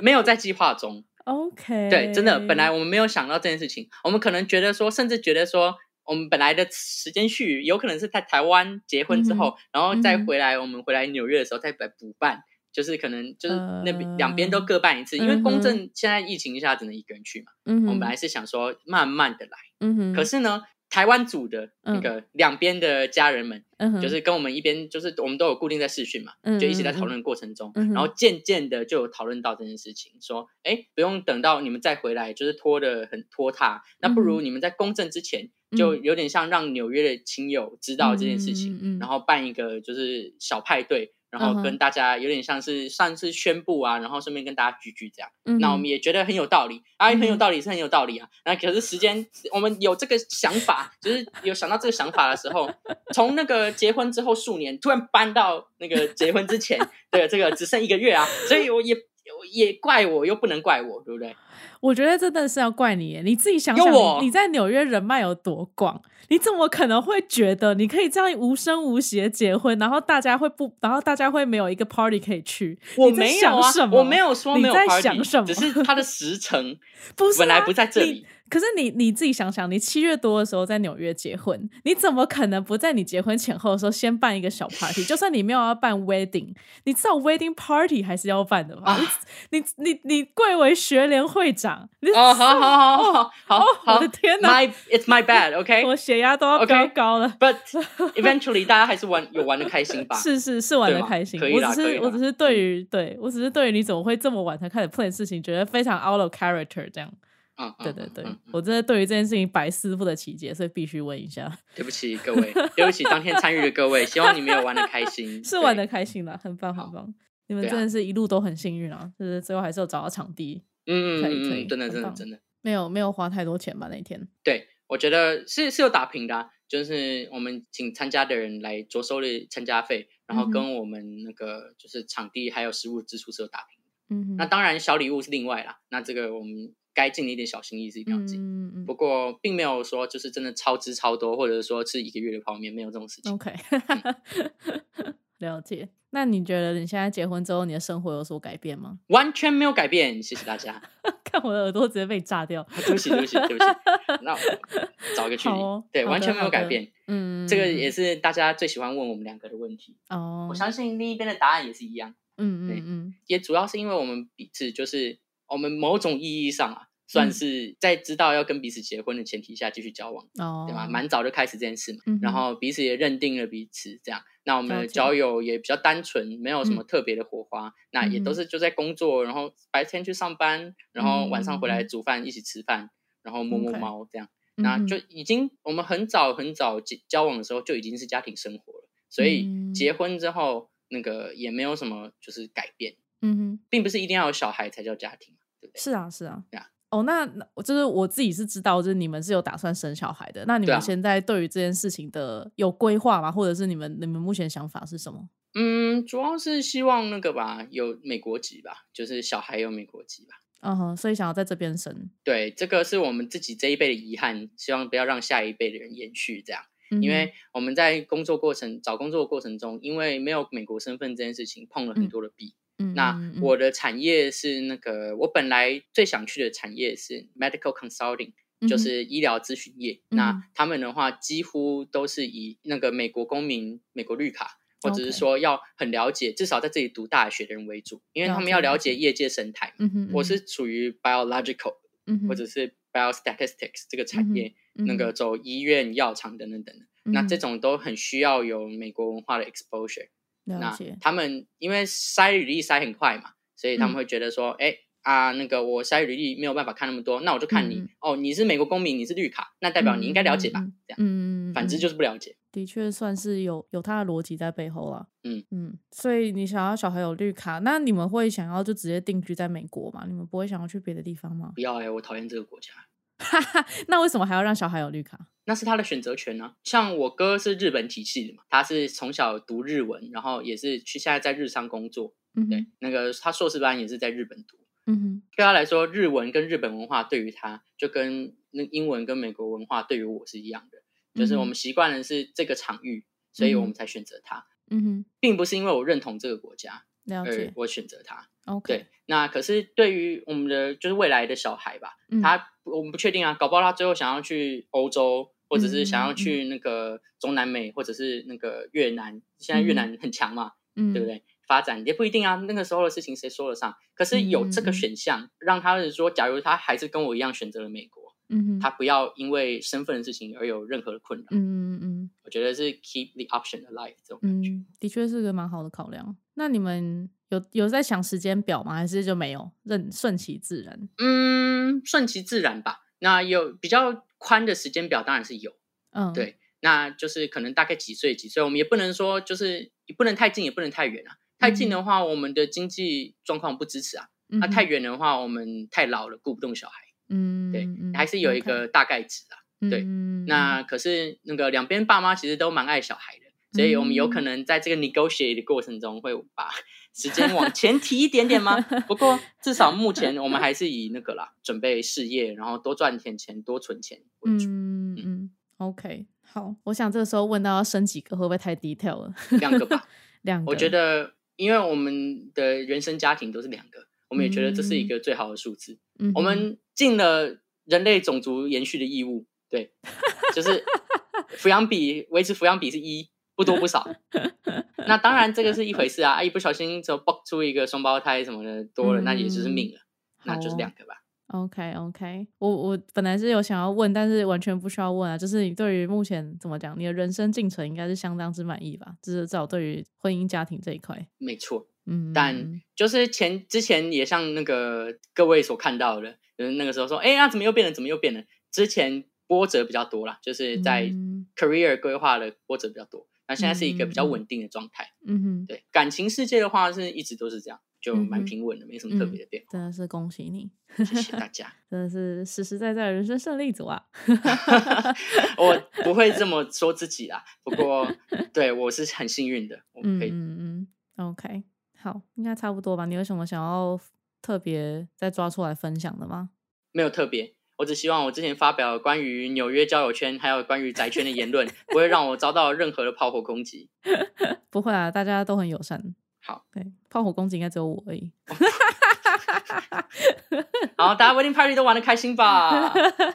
没有在计划中，
OK，
对，真的，本来我们没有想到这件事情，我们可能觉得说，甚至觉得说，我们本来的时间序有可能是在台湾结婚之后，然后再回来，我们回来纽约的时候再来补办。就是可能就是那边、
呃
两边都各办一次，因为公证现在疫情下只能一个人去嘛。
嗯，
我们本来是想说慢慢的来，
嗯哼，
可是呢，台湾组的那个两边的家人们，
嗯
就是跟我们一边，就是我们都有固定在视讯嘛，
嗯
就一起在讨论的过程中，
嗯
然后渐渐的就有讨论到这件事情，说，哎，不用等到你们再回来，就是拖的很拖沓，那不如你们在公证之前，就有点像让纽约的亲友知道这件事情，然后办一个就是小派对。然后跟大家有点像是算是宣布啊，然后顺便跟大家聚聚这样。
嗯
那我们也觉得很有道理啊，很有道理是很有道理啊。那可是时间，我们有这个想法，就是有想到这个想法的时候，从那个结婚之后数年，突然搬到那个结婚之前，[LAUGHS] 对，这个只剩一个月啊，所以我也也怪我，又不能怪我，对不对？
我觉得真的是要怪你，你自己想想，你你在纽约人脉有多广，你怎么可能会觉得你可以这样无声无息的结婚，然后大家会不，然后大家会没有一个 party 可以去？
我没有啊我没有说没有
你在
party，
想什么
只是他的时程 [LAUGHS]
不是、啊、
本来不在这
你
里。
可是你你自己想想，你七月多的时候在纽约结婚，你怎么可能不在你结婚前后的时候先办一个小 party？就算你没有要办 wedding，你知道 wedding party 还是要办的吧？
啊
你你你你贵为学联会长，你
哦，好好好好好
我的天哪
！My it's my bad，OK、
我血压都要飙高了。
But eventually，大家还是玩有玩的开心吧？[LAUGHS]
是是是玩的开心，我只是我只是对于对我只是对于你怎么会这么晚才开始 plan 事情，觉得非常 out of character 这样。
嗯，嗯
对对对，我真的对于这件事情百思不得其解，所以必须问一下。
对不起各位，对不起当天参与的各位，希望你们有玩的开心，[LAUGHS]
是玩的
对，
开心啦，很棒很棒。你们真的是一路都很幸运啊，就是最后还是有找到场地，
嗯嗯嗯嗯，真的真的真的，
没有没有花太多钱吧那一天。
对我觉得是是有打平的啊、就是我们请参加的人来着收的参加费，然后跟我们那个就是场地还有食物支出是有打平。
嗯哼，
那当然小礼物是另外啦，那这个我们该尽的一点小心意是一定要尽。
嗯嗯
不过并没有说就是真的超支超多，或者是说吃一个月的泡面，没有这种事情。
，OK，[LAUGHS] 了解。那你觉得你现在结婚之后，你的生活有所改变吗？
完全没有改变，谢谢大家。[LAUGHS]
看我的耳朵直接被炸掉。
对不起，对不起，对不起。[LAUGHS] 那我找一个距离，对，完全没有改变。
嗯，
这个也是大家最喜欢问我们两个的问题。
哦，
我相信另一边的答案也是一样，
嗯嗯嗯
也主要是因为我们彼此就是我们某种意义上啊，
嗯。
算是在知道要跟彼此结婚的前提下继续交往，
哦，
对吧？蛮早就开始这件事嘛，
嗯
然后彼此也认定了彼此，这样，那我们的交友也比较单纯，没有什么特别的火花，那也都是就在工作，然后白天去上班，然后晚上回来煮饭一起吃饭，然后摸摸猫这样。那就已经我们很早很早结交往的时候就已经是家庭生活了，所以
嗯。
结婚之后那个也没有什么就是改变，
嗯哼。
并不是一定要有小孩才叫家庭，对不对？
是啊，是啊，
对啊。
哦，那那我就是我自己是知道，就是你们是有打算生小孩的。那你们现在对于这件事情的有规划吗？或者是你们你们目前想法是什么？
嗯，主要是希望那个吧，有美国籍吧，就是小孩有美国籍吧。
嗯哼，所以想要在这边生，
对，这个是我们自己这一辈的遗憾，希望不要让下一辈的人延续这样。
嗯
因为我们在工作过程、找工作的过程中，因为没有美国身份这件事情，碰了很
嗯
多的壁。
嗯嗯
我的产业是那个，我本来最想去的产业是 medical consulting，就是医疗咨询业。
嗯
那他们的话，几乎都是以那个美国公民、美国绿卡，或者是说要很了解，至少在这里读大学的人为主，因为他们要了解业界生态。
嗯哼，
我是属于 biological
嗯
或者是 biostatistics 这个产业，
嗯
那个走医院、药厂等等等等。那这
嗯
种都很需要有美国文化的 exposure。那，他们因为筛履历筛很快嘛，所以他们
嗯
会觉得说，哎、啊，那个我筛履历没有办法看那么多，那我就看你、哦，你是美国公民，你是绿卡，那代表你应该了解吧？这样，
嗯，
反之就是不了解。
的确算是有有他的逻辑在背后了。
嗯
嗯，所以你想要小孩有绿卡，那你们会想要就直接定居在美国吗？你们不会想要去别的地方吗？
不要哎、我讨厌这个国家，[LAUGHS]
那为什么还要让小孩有绿卡？
那是他的选择权呢、像我哥是日本体系的嘛，他是从小读日文，然后也是去现在在日商工作，对
嗯对，，
那个他硕士班也是在日本读。
嗯哼，
对他来说，日文跟日本文化对于他，就跟那英文跟美国文化对于我是一样的，就是我
嗯
们习惯的是这个场域，所以我们才选择他，
嗯哼，
并不是因为我认同这个国家而。我选择他。
OK，
对，那可是对于我们的就是未来的小孩吧，
嗯
他我们不确定啊，搞不好他最后想要去欧洲，或者是想要去那个中南美，或者是那个越南，现在越南很强嘛，
嗯，
对不？对？发展也不一定啊，那个时候的事情谁说得上？可是有这个选项，让他是说，假如他还是跟我一样选择了美国，
嗯哼，
他不要因为身份的事情而有任何的困扰。
嗯嗯嗯
我觉得是 keep the option alive 这种感觉。
嗯，的确是个蛮好的考量。那你们有有在想时间表吗？还是就没有，任顺其自然？
嗯，顺其自然吧。那有比较宽的时间表，当然是有。
嗯，
对，那就是可能大概几岁几岁，我们也不能说就是也不能太近，也不能太远啊。太近的话，我们的经济状况不支持啊。那太远的话，我们太老了，顾不动小孩。
嗯，
对
嗯，
还是有一个大概值啊。对
嗯，
那可是那个两边爸妈其实都蛮爱小孩的，所以我们有可能在这个 negotiate 的过程中会把时间往前提一点点吗？[LAUGHS] 不过至少目前我们还是以那个啦，准备事业，然后多赚点钱，多存钱为主。
嗯嗯，OK，好，我想这个时候问到要生几个会不会太 detail 了？
两个吧，[LAUGHS]
两个，
我觉得，因为我们的原生家庭都是两个，我们也觉得这是一个最好的数字。
嗯，
我们尽了人类种族延续的义务，对，就是抚养比维持抚养比是一，不多不少。[LAUGHS] 那当然这个是一回事啊，一不小心就爆出一个双胞胎什么的多了，那也就是命了，那就是两个吧。
OK OK，我我本来是有想要问，但是完全不需要问啊。就是你对于目前怎么讲，你的人生进程应该是相当之满意吧？就是至少对于婚姻家庭这一块，
没错，
嗯，
但就是前之前也像那个各位所看到的，就是那个时候说，哎，那怎么又变了？怎么又变了？之前波折比较多啦，就是在
嗯
career 规划的波折比较多。那现在是一个比较稳定的状态。
嗯哼，
对感情世界的话，是一直都是这样，就蛮平稳的，没什么特别的变化。
真的是恭喜你，[LAUGHS]
谢谢大家。[LAUGHS]
真的是实实在在的人生胜利组啊！[LAUGHS]
我不会这么说自己啦，不过对我是很幸运的，我
们
可以。
嗯嗯，OK，好，应该差不多吧？你有什么想要特别再抓出来分享的吗？
没有特别，我只希望我之前发表关于纽约交友圈还有关于宅圈的言论，不会让我遭到任何的炮火攻击。[LAUGHS]
不会啊，大家都很友善。
好，
对，炮火攻击应该只有我而已。[LAUGHS] [LAUGHS]
好，大家 wedding party 都玩的开心吧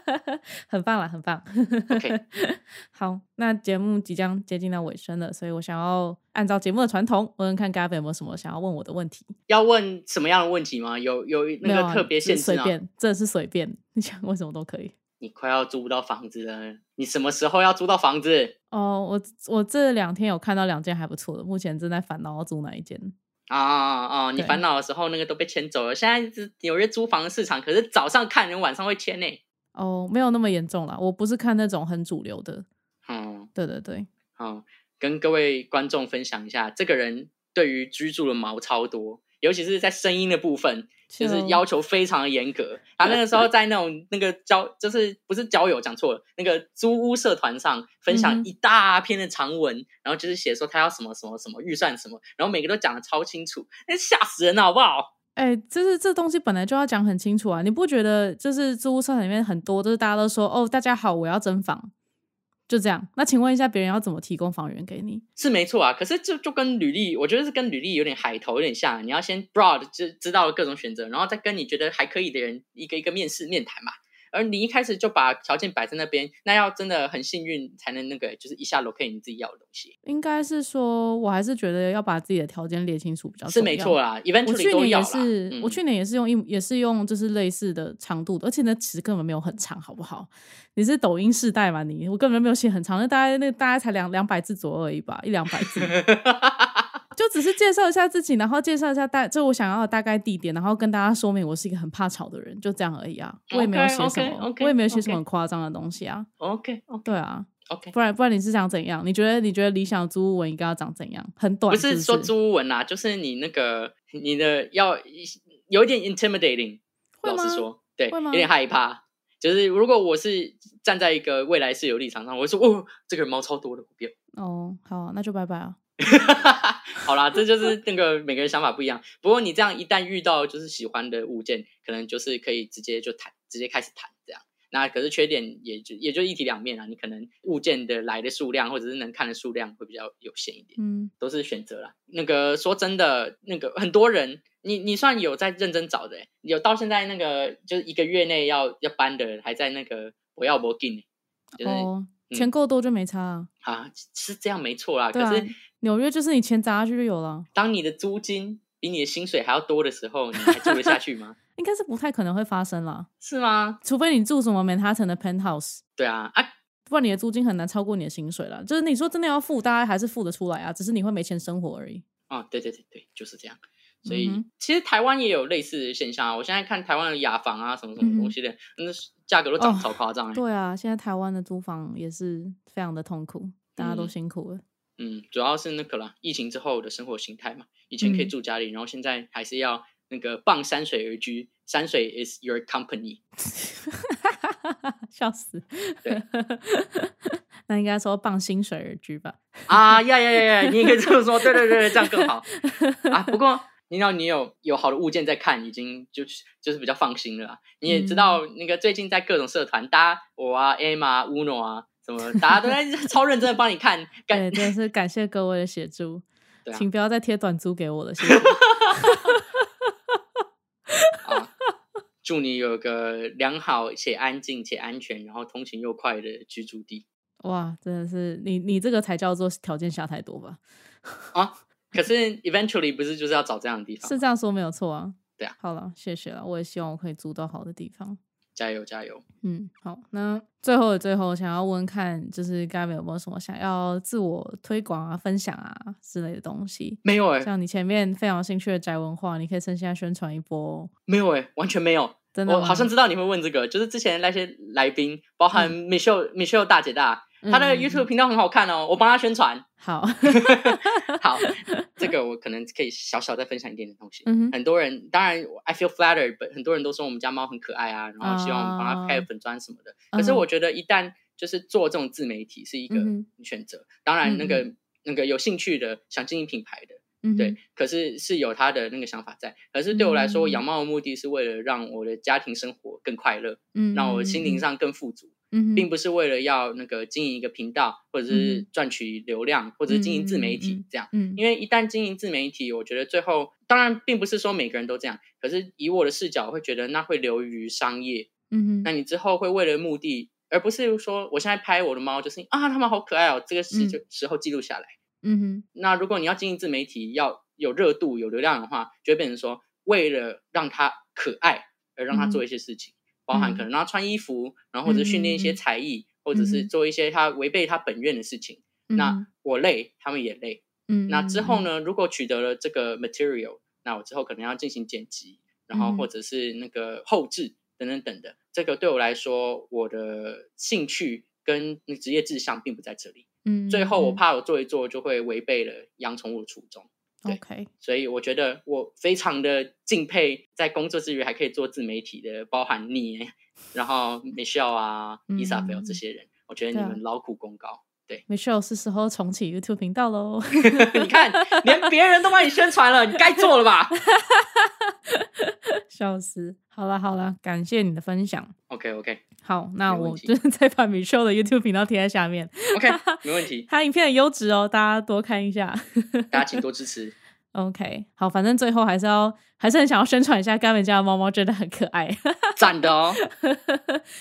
[LAUGHS]
很棒啦，很棒。
？OK，[LAUGHS]
好，那节目即将接近到尾声了，所以我想要按照节目的传统，问问看 Gavin 有没有什么想要问我的问题。
要问什么样的问题吗？有有那个特别
只
限制吗？
随便，真的是随便，你想问什么都可以。
你快要租不到房子了，你什么时候要租到房子
哦，我我这两天有看到两间还不错的，目前正在烦恼要租哪一间。
啊啊啊！你烦恼的时候，那个都被牵走了。现在是纽约租房市场，可是早上看人，晚上会签呢。
哦，没有那么严重啦，我不是看那种很主流的。
嗯，
对对对，
好，跟各位观众分享一下，这个人对于居住的毛超多，尤其是在声音的部分，就是要求非常的严格。他那个时候在那种那个交，就是不是交友讲错了，那个租屋社团上分享一大篇的长文，然后就是写说他要什么什么什么预算什么，然后每个都讲的超清楚，那吓死人了，好不好？
哎，就是这东西本来就要讲很清楚啊！你不觉得就是租屋社团里面很多，就是大家都说哦，大家好，我要增房，就这样。那请问一下，别人要怎么提供房源给你？
是没错啊，可是就就跟履历，我觉得是跟履历有点海投有点像。你要先 broad 知知道各种选择，然后再跟你觉得还可以的人一个一个面试面谈嘛。而你一开始就把条件摆在那边，那要真的很幸运才能那个，就是一下 locate 你自己要的东西，
应该是说，我还是觉得要把自己的条件列清楚比较
是没错啦
我
，eventually
去年。也是，
嗯
我去年也是用一也是用就是类似的长度的，而且呢其实根本没有很长，好不好？你是抖音世代嘛你？我根本没有写很长，那大概那大概才两两百字左右而已吧，一两百字，[LAUGHS] 就只是介绍一下自己，然后介绍一下大就我想要的大概地点，然后跟大家说明我是一个很怕吵的人，就这样而已啊。我也没有写什么我也没有写什么很夸张的东西啊。
OK
对啊
，OK，
不然不然你是想怎样？你觉得你觉得理想的租屋文应该要长怎样？很短是不
不是说租屋文啦，就是你那个你的要有一点 intimidating，老实说，对，有点害怕。就是如果我是站在一个未来室友立场上，我会说哦，这个人猫超多的，我不要。
哦，好啊，那就拜拜啊。[LAUGHS]
好啦，这就是那个每个人想法不一样。不过你这样一旦遇到就是喜欢的物件，可能就是可以直接就谈，直接开始谈这样。那可是缺点也就也就一体两面啊，你可能物件的来的数量或者是能看的数量会比较有限一点。
嗯，
都是选择啦。那个说真的，那个很多人，你你算有在认真找的欸，有到现在那个就是一个月内要要搬的，还在那个我要不进，就是、
哦，
嗯
钱够多就没差啊。
啊是这样没错啦。
对啊
可是，
纽约就是你钱砸下去就有了，
当你的租金比你的薪水还要多的时候，你还住得下去吗？[LAUGHS]
应该是不太可能会发生啦，
是吗？
除非你住什么 Manhattan 的 penthouse，
对啊啊，
不然你的租金很难超过你的薪水了。就是你说真的要付，大家还是付得出来啊，只是你会没钱生活而已。
哦，对对对对，就是这样。所以、
嗯
其实台湾也有类似的现象啊。我现在看台湾的雅房啊，什么什么东西的，那价格都涨
哦
超夸张、欸。
对啊，现在台湾的租房也是非常的痛苦，大家都
嗯
辛苦了。
嗯，主要是那个啦，疫情之后的生活形态嘛，以前可以
嗯
住家里，然后现在还是要那个傍山水而居，山水 is your company。[LAUGHS]
笑死。
对，[LAUGHS]
那应该说傍薪水而居吧？
啊呀呀呀呀！你也可以这么说，对对对，这样更好啊。不过你知道，你有有好的物件在看，已经就是就是比较放心了。你也知道，那个最近在各种社团，大家我啊、啊、Uno 啊，什么大家都在 [LAUGHS] 超认真的帮你看。
对，真的是感谢各位的协助，请不要再贴短租给我了，谢谢。
啊，[LAUGHS] 祝你有个良好且安静且安全，然后通勤又快的居住地
哇，真的是你你这个才叫做条件下太多吧？
啊。可是 eventually 不是就是要找这样的地方
是？这样说没有错啊。
对啊，
好了，谢谢了，我也希望我可以租到好的地方。
加油加油！
嗯，好，那最后的最后，想要问看，就是刚刚有没有什么想要自我推广啊、分享啊之类的东西？
没有哎、
像你前面非常有兴趣的宅文化，你可以趁现在宣传一波哦。
没有哎、完全没有。
真的我
好像知道你会问这个，就是之前那些来宾，包含 Michelle、Michelle 大姐大，她的 YouTube 频道很好看哦，我帮他宣传。
好，[LAUGHS]
好，这个我可能可以小小再分享一点点东西。
嗯哼，
很多人当然，I feel flattered，but 很多人都说我们家猫很可爱啊，然后希望我们帮它开
啊
个粉砖什么的。可是我觉得一旦就是做这种自媒体是一个
嗯
选择，当然那个、
嗯
那个有兴趣的想经营品牌的，
嗯
对，，可是是有他的那个想法在。可是对我来说，养猫的目的是为了让我的家庭生活更快乐，
嗯，
让我心灵
嗯，
上更富足，
嗯，
并不是为了要那个经营一个频道，或者是
嗯
赚取流量，或者是经营自媒体这样。
嗯，
因为一旦经营自媒体，我觉得最后当然并不是说每个人都这样，可是以我的视角，我会觉得那会流于商业。
嗯哼，
那你之后会为了目的，而不是说我现在拍我的猫，就是啊，它们好可爱哦，这个时时候记录下来。
嗯哼，
那如果你要经营自媒体，要有热度、有流量的话，就会变成说，为了让它可爱而让它做一些事情，包含
嗯
可能让他穿衣服，然后或者训练一些
嗯
才艺，或者是
嗯
做一些他违背他本愿的事情。那我累，他们也累。
嗯，
那之后
呢？
如果取得了这个 material，那我之后可能要进行剪辑，然后
嗯
或者是那个后置等等等的。这个对我来说，我的兴趣跟职业志向并不在这里。
嗯，
最后我
嗯
怕我做一做就会违背了养宠物的初衷，对
OK，
所以我觉得我非常的敬佩在工作之余还可以做自媒体的，包含你，然后 Michelle 啊、
嗯。
Isabel 这些人，我觉得你们劳苦功高。对
，Michelle 是时候重启 YouTube 频道喽。[LAUGHS]
你看，连别人都帮你宣传了，你该做了吧 [LAUGHS]
笑死！好了好了，感谢你的分享。
？OK OK
好，那我就是再把 Michelle 的 YouTube 频道贴在下面
，OK，[LAUGHS] 没问题，
他影片很优质哦，大家多看一下。
大家请多支持。
OK，好，反正最后还是要还是很想要宣传一下甘美家的猫猫，真的很可爱，
赞的哦！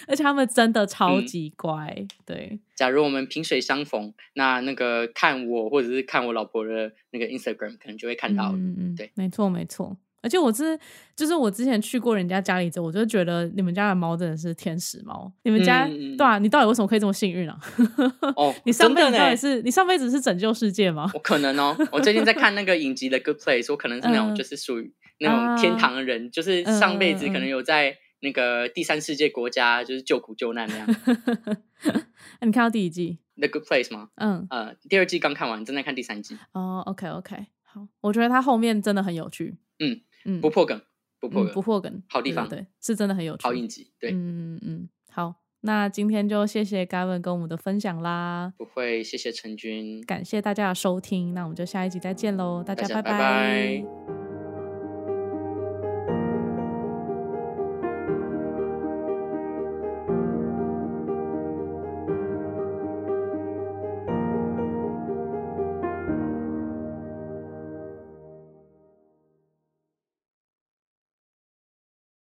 而且它们真的超
嗯
级乖。对，
假如我们萍水相逢，那那个看我或者是看我老婆的那个 Instagram，可能就会看到。
嗯嗯，
对，
没错没错。而且我是就是我之前去过人家家里之后，我就觉得你们家的猫真的是天使猫。你们家、对啊，你到底为什么可以这么幸运啊？[LAUGHS]
哦，
你上辈子到底是你上辈子是拯救世界吗？
我可能哦，我最近在看那个影集的《Good Place》，我可能是那种
嗯
就是属于那种天堂的人，就是上辈子可能有在那个第三世界国家就是救苦救难那样。[LAUGHS]
那你看到第一季
？The Good Place 吗？
嗯，
呃，第二季刚看完，正在看第三季，
哦，OK OK，好，我觉得它后面真的很有趣。
嗯
嗯，
不破梗，不破
嗯
梗，
不破梗，
好地方
对对对，是真的很有趣。
好应急，对，
嗯嗯嗯，好，那今天就谢谢 Gavin 跟我们的分享啦，
不会，谢谢陈军，
感谢大家的收听，那我们就下一集再见喽，大家拜
大家拜拜